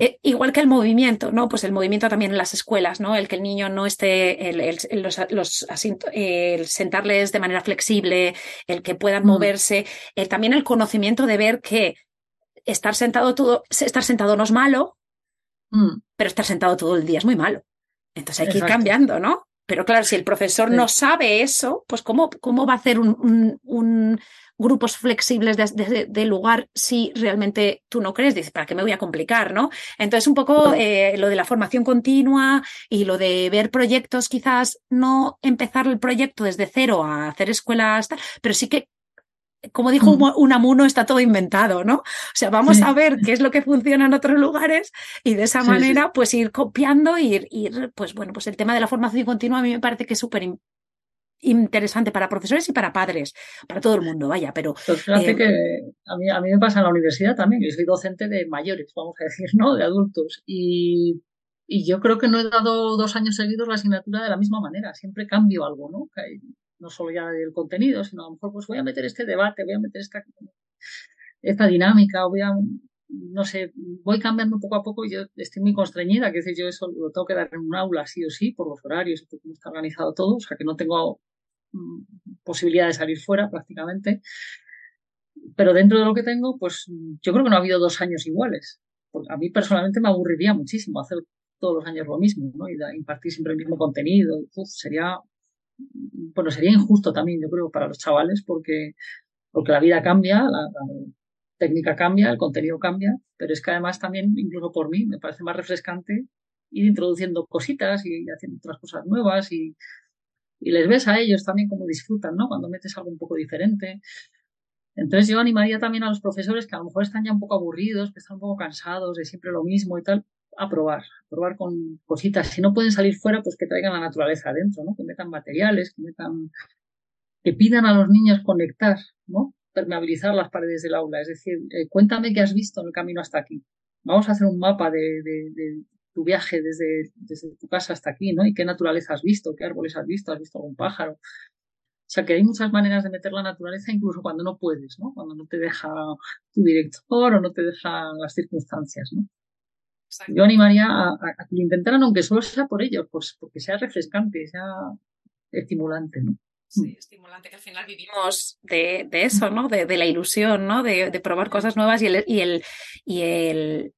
eh, igual que el movimiento, ¿no? Pues el movimiento también en las escuelas, ¿no? El que el niño no esté, el, el, los, los el sentarles de manera flexible, el que puedan mm. moverse, también el conocimiento de ver que estar sentado todo, estar sentado no es malo, mm. pero estar sentado todo el día es muy malo. Entonces hay que ir cambiando, ¿no? Pero claro, si el profesor no sabe eso, pues ¿cómo, cómo va a hacer un, un, grupos flexibles de, lugar si realmente tú no crees? Dices, ¿para qué me voy a complicar? ¿no? Entonces, un poco eh, lo de la formación continua y lo de ver proyectos, quizás no empezar el proyecto desde cero a hacer escuelas, pero sí que como dijo un amuno, está todo inventado, ¿no? O sea, vamos a ver qué es lo que funciona en otros lugares y de esa manera, pues ir copiando ir, ir, pues bueno, pues el tema de la formación continua a mí me parece que es súper interesante para profesores y para padres, para todo el mundo, vaya, pero... Pues fíjate eh, que a mí, a mí me pasa en la universidad también, yo soy docente de mayores, vamos a decir, ¿no? De adultos. Y, y yo creo que no he dado dos años seguidos la asignatura de la misma manera, siempre cambio algo, ¿no? no solo ya del contenido, sino a lo mejor pues voy a meter este debate, voy a meter esta, esta dinámica, voy a, no sé, voy cambiando poco a poco y yo estoy muy constreñida, que decir, yo eso lo tengo que dar en un aula sí o sí, por los horarios y por cómo está organizado todo, o sea que no tengo mm, posibilidad de salir fuera prácticamente. Pero dentro de lo que tengo, pues yo creo que no ha habido dos años iguales. A mí personalmente me aburriría muchísimo hacer todos los años lo mismo, ¿no? Y impartir siempre el mismo contenido. sería bueno, sería injusto también, yo creo, para los chavales, porque, porque la vida cambia, técnica cambia, el contenido cambia, pero es que además también, incluso por mí, me parece más refrescante ir introduciendo cositas y haciendo otras cosas nuevas y, les ves a ellos también cómo disfrutan, ¿no? Cuando metes algo un poco diferente. Entonces yo animaría también a los profesores que a lo mejor están ya un poco aburridos, que están un poco cansados de siempre lo mismo y tal, a probar, probar con cositas. Si no pueden salir fuera, pues que traigan la naturaleza adentro, ¿no? Que metan materiales, que metan, que pidan a los niños conectar, ¿no? Permeabilizar las paredes del aula. Es decir, eh, cuéntame qué has visto en el camino hasta aquí. Vamos a hacer un mapa de, tu viaje desde, desde tu casa hasta aquí, ¿no? Y qué naturaleza has visto, qué árboles has visto, has visto algún pájaro. O sea que hay muchas maneras de meter la naturaleza incluso cuando no puedes, ¿no? Cuando no te deja tu director o no te dejan las circunstancias, ¿no? Yo animaría a, que lo intentaran, aunque solo sea por ellos, pues porque sea refrescante, sea estimulante, ¿no? Sí, estimulante, que al final vivimos de, eso, ¿no? De, la ilusión, ¿no? De, probar cosas nuevas y el, y el, y el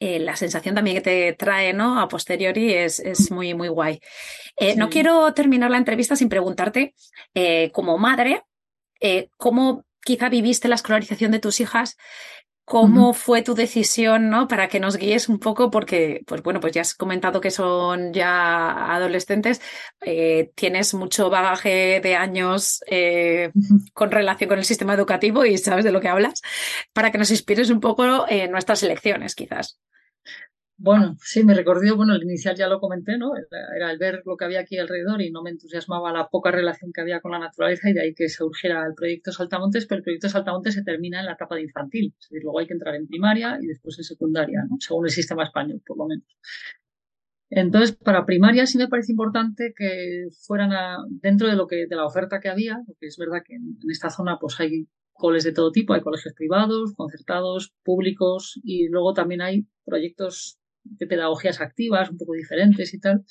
la sensación también que te trae, ¿no? A posteriori es, es muy, muy guay. Eh, no quiero terminar la entrevista sin preguntarte, eh, como madre, eh, ¿cómo quizá viviste la escolarización de tus hijas ¿Cómo fue tu decisión, ¿no? Para que nos guíes un poco, porque, pues bueno, pues ya has comentado que son ya adolescentes, eh, tienes mucho bagaje de años eh, con relación con el sistema educativo y sabes de lo que hablas, para que nos inspires un poco en nuestras elecciones, quizás. Bueno, sí, mi recorrido, bueno, el inicial ya lo comenté, ¿no? Era, el ver lo que había aquí alrededor y no me entusiasmaba la poca relación que había con la naturaleza y de ahí que surgiera el proyecto Saltamontes, pero el proyecto Saltamontes se termina en la etapa de infantil. Es decir, luego hay que entrar en primaria y después en secundaria, ¿no? Según el sistema español, por lo menos. Entonces, para primaria sí me parece importante que fueran dentro de lo que, de la oferta que había, porque es verdad que en, en esta zona pues hay coles de todo tipo, hay colegios privados, concertados, públicos y luego también hay proyectos de pedagogías activas, un poco diferentes y tal.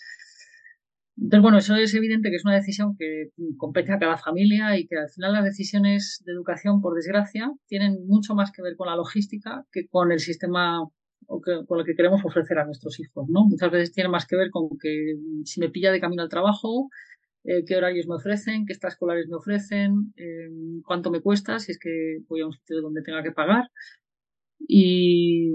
Entonces, bueno, eso es evidente que es una decisión que compete a cada familia y que al final las decisiones de educación, por desgracia, tienen mucho más que ver con la logística que con el sistema o con lo que queremos ofrecer a nuestros hijos, ¿no? Muchas veces tiene más que ver con que si me pilla de camino al trabajo, eh, qué horarios me ofrecen, qué extraescolares me ofrecen, eh, cuánto me cuesta si es que voy a un sitio donde tenga que pagar. Y,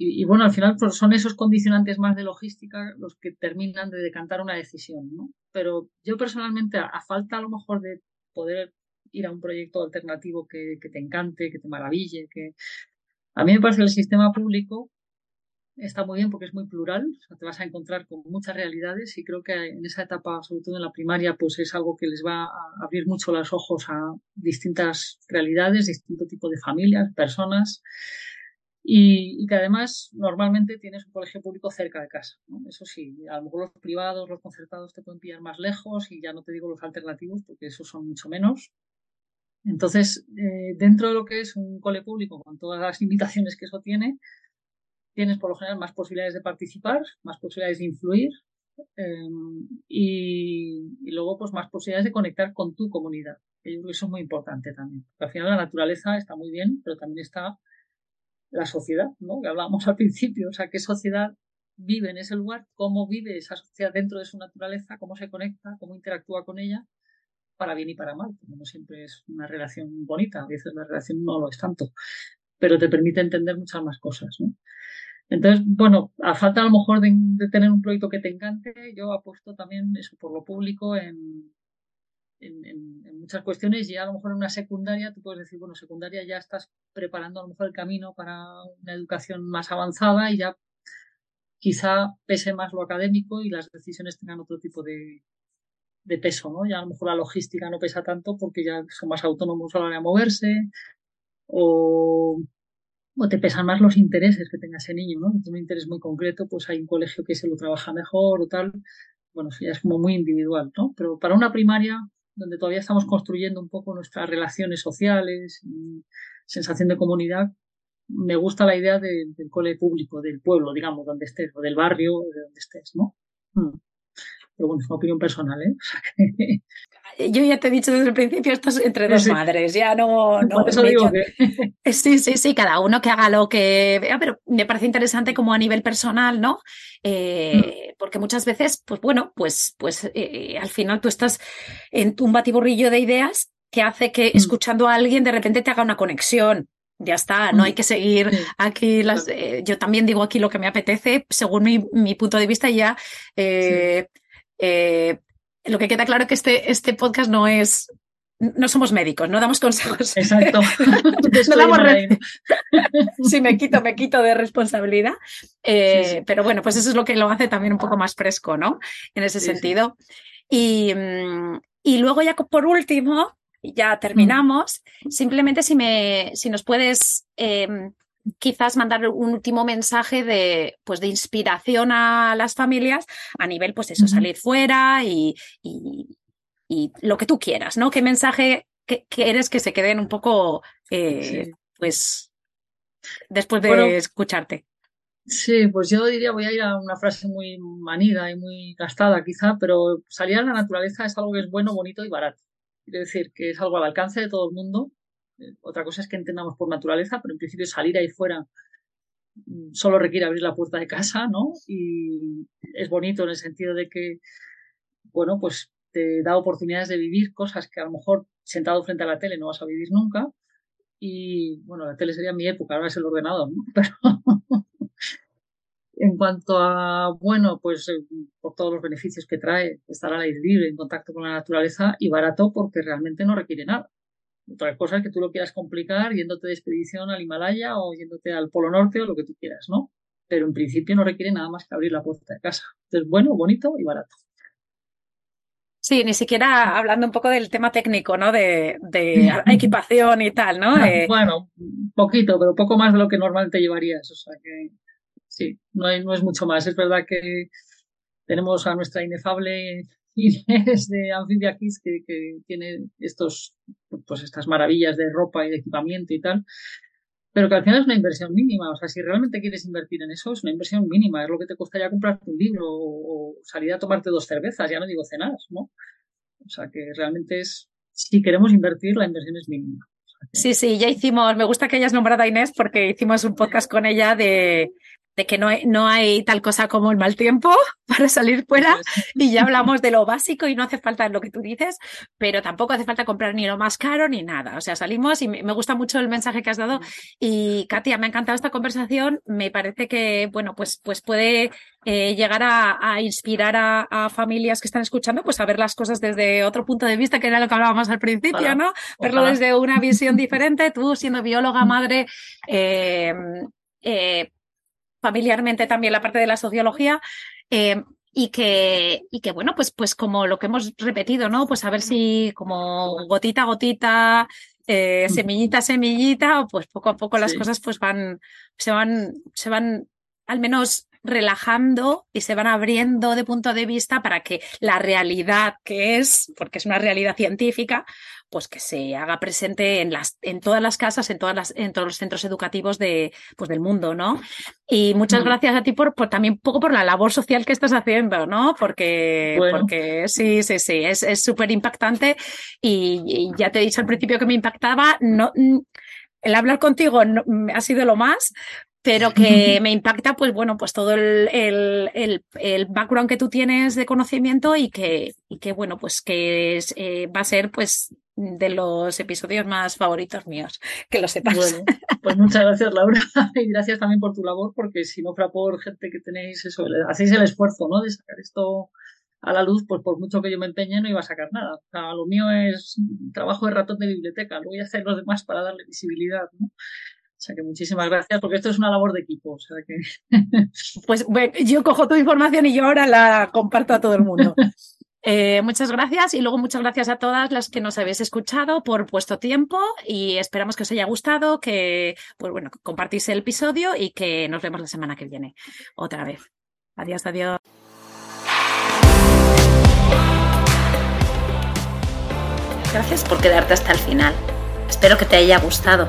y, bueno, al final pues, son esos condicionantes más de logística los que terminan de decantar una decisión, ¿no? Pero yo personalmente, a, falta a lo mejor de poder ir a un proyecto alternativo que, que, te encante, que te maraville, que a mí me parece que el sistema público está muy bien porque es muy plural, te vas a encontrar con muchas realidades y creo que en esa etapa, sobre todo en la primaria, pues es algo que les va a abrir mucho los ojos a distintas realidades, distinto tipo de familias, personas y, que además normalmente tienes un colegio público cerca de casa. Eso sí, a lo mejor los privados, los concertados te pueden pillar más lejos y ya no te digo los alternativos porque esos son mucho menos. Entonces, eh, dentro de lo que es un cole público, con todas las limitaciones que eso tiene, tienes por lo general más posibilidades de participar, más posibilidades de influir em, y, y, luego pues más posibilidades de conectar con tu comunidad. yo creo eso es muy importante también. Porque al final la naturaleza está muy bien, pero también está la sociedad, ¿no? Que hablábamos al principio, o sea, qué sociedad vive en ese lugar, cómo vive esa sociedad dentro de su naturaleza, cómo se conecta, cómo interactúa con ella, para bien y para mal. No siempre es una relación bonita, a veces la relación no lo es tanto, pero te permite entender muchas más cosas. ¿no? Entonces, bueno, a falta a lo mejor de, tener un proyecto que te encante, yo apuesto también eso por lo público en, en, muchas cuestiones y a lo mejor en una secundaria tú puedes decir, bueno, secundaria ya estás preparando a lo mejor el camino para una educación más avanzada y ya quizá pese más lo académico y las decisiones tengan otro tipo de, de peso, ¿no? Ya a lo mejor la logística no pesa tanto porque ya son más autónomos a la hora de moverse o o te pesan más los intereses que tenga ese niño, ¿no? Si tiene un interés muy concreto, pues hay un colegio que se lo trabaja mejor o tal. Bueno, eso ya es como muy individual, ¿no? Pero para una primaria, donde todavía estamos construyendo un poco nuestras relaciones sociales sensación de comunidad, me gusta la idea del cole público, del pueblo, digamos, donde estés, o del barrio, de donde estés, ¿no? Hmm. Pero bueno, es una opinión personal, ¿eh? yo ya te he dicho desde el principio, esto es entre dos madres, ya no... no eso digo Sí, sí, sí, cada uno que haga lo que vea, pero me parece interesante como a nivel personal, ¿no? Eh, mm. Porque muchas veces, pues bueno, pues, pues eh, al final tú estás en un batiburrillo de ideas que hace que mm. escuchando a alguien de repente te haga una conexión. Ya está, no hay mm. que seguir aquí las... Eh, yo también digo aquí lo que me apetece según mi, mi punto de vista ya... Eh, lo que queda claro es que este, este podcast no es no somos médicos, no damos consejos. Exacto. no damos sí, me quito, me quito de responsabilidad. Eh, pero bueno, pues eso es lo que lo hace también un poco más fresco, ¿no? En ese sentido. Y, mm, y, luego ya por último, ya terminamos, mm. simplemente si, me, si nos puedes em, quizás mandar un último mensaje de, pues, de inspiración a las familias a nivel, pues eso, salir fuera y, y, lo que tú quieras, ¿no? ¿Qué mensaje quieres que se queden un poco, eh, pues, después de escucharte? Sí, pues yo diría, voy a ir a una frase muy manida y muy gastada quizá, pero salir a la naturaleza es algo que es bueno, bonito y barato. Quiero decir que es algo al alcance de todo el mundo otra cosa es que entendamos por naturaleza, pero en principio salir ahí fuera mm, solo requiere abrir la puerta de casa, ¿no? Y es bonito en el sentido de que, bueno, pues te da oportunidades de vivir cosas que a lo mejor sentado frente a la tele no vas a vivir nunca. Y bueno, la tele sería mi época, ahora es el ordenador, ¿no? Pero en cuanto a, bueno, pues eh, por todos los beneficios que trae estar al aire libre, en contacto con la naturaleza y barato porque realmente no requiere nada. Otra cosa es que tú lo quieras complicar yéndote de expedición al Himalaya o yéndote al Polo Norte o lo que tú quieras, ¿no? Pero en principio no requiere nada más que abrir la puerta de casa. Entonces, bueno, bonito y barato. Sí, ni siquiera hablando un poco del tema técnico, ¿no? De, equipación y tal, ¿no? Eh, bueno, poquito, pero poco más de lo que normalmente llevarías. O sea que sí, no, hay, no es mucho más. Es verdad que tenemos a nuestra inefable Inés de Amphibia Kids que, que, tiene estos, pues estas maravillas de ropa y de equipamiento y tal, pero que al final es una inversión mínima. O sea, si realmente quieres invertir en eso, es una inversión mínima. Es lo que te costaría comprarte un libro o, salir a tomarte dos cervezas, ya no digo cenar, ¿no? O sea, que realmente es, si queremos invertir, la inversión es mínima. Sí, sí, ya hicimos, me gusta que hayas nombrado a Inés porque hicimos un podcast con ella de, de que no hay, no hay tal cosa como el mal tiempo para salir fuera y ya hablamos de lo básico y no hace falta lo que tú dices, pero tampoco hace falta comprar ni lo más caro ni nada. O sea, salimos y me gusta mucho el mensaje que has dado y Katia, me ha encantado esta conversación. Me parece que, bueno, pues, pues puede eh, llegar a, inspirar a, familias que están escuchando, pues a ver las cosas desde otro punto de vista, que era lo que hablábamos al principio, ¿no? Verlo desde una visión diferente, tú siendo bióloga, madre, eh, eh, familiarmente también la parte de la sociología. Eh, y que, y que bueno, pues, pues como lo que hemos repetido, ¿no? Pues a ver si como gotita a gotita, eh, semillita a semillita, pues poco a poco las cosas pues van, se van, se van al menos relajando y se van abriendo de punto de vista para que la realidad que es, porque es una realidad científica, pues que se haga presente en las, en todas las casas, en todas las, en todos los centros educativos de, pues del mundo, ¿no? Y muchas mm. gracias a ti por, por también poco por la labor social que estás haciendo, ¿no? Porque, porque sí, sí, sí, es súper impactante y, ya te he dicho al principio que me impactaba, no, el hablar contigo no, ha sido lo más, pero que me impacta, pues bueno, pues todo el, el, el, background que tú tienes de conocimiento y que, y que bueno, pues que es, eh, va a ser pues de los episodios más favoritos míos, que lo sepas. Bueno, pues muchas gracias Laura y gracias también por tu labor, porque si no fuera por gente que tenéis eso, hacéis el esfuerzo, ¿no? De sacar esto a la luz, pues por mucho que yo me empeñe no iba a sacar nada. O sea, lo mío es trabajo de ratón de biblioteca, luego ya hacer los demás para darle visibilidad, ¿no? O sea que muchísimas gracias, porque esto es una labor de equipo. O sea que... Pues bueno, yo cojo tu información y yo ahora la comparto a todo el mundo. Eh, muchas gracias y luego muchas gracias a todas las que nos habéis escuchado por vuestro tiempo y esperamos que os haya gustado, que pues bueno, compartís el episodio y que nos vemos la semana que viene otra vez. Adiós, adiós. Gracias por quedarte hasta el final. Espero que te haya gustado.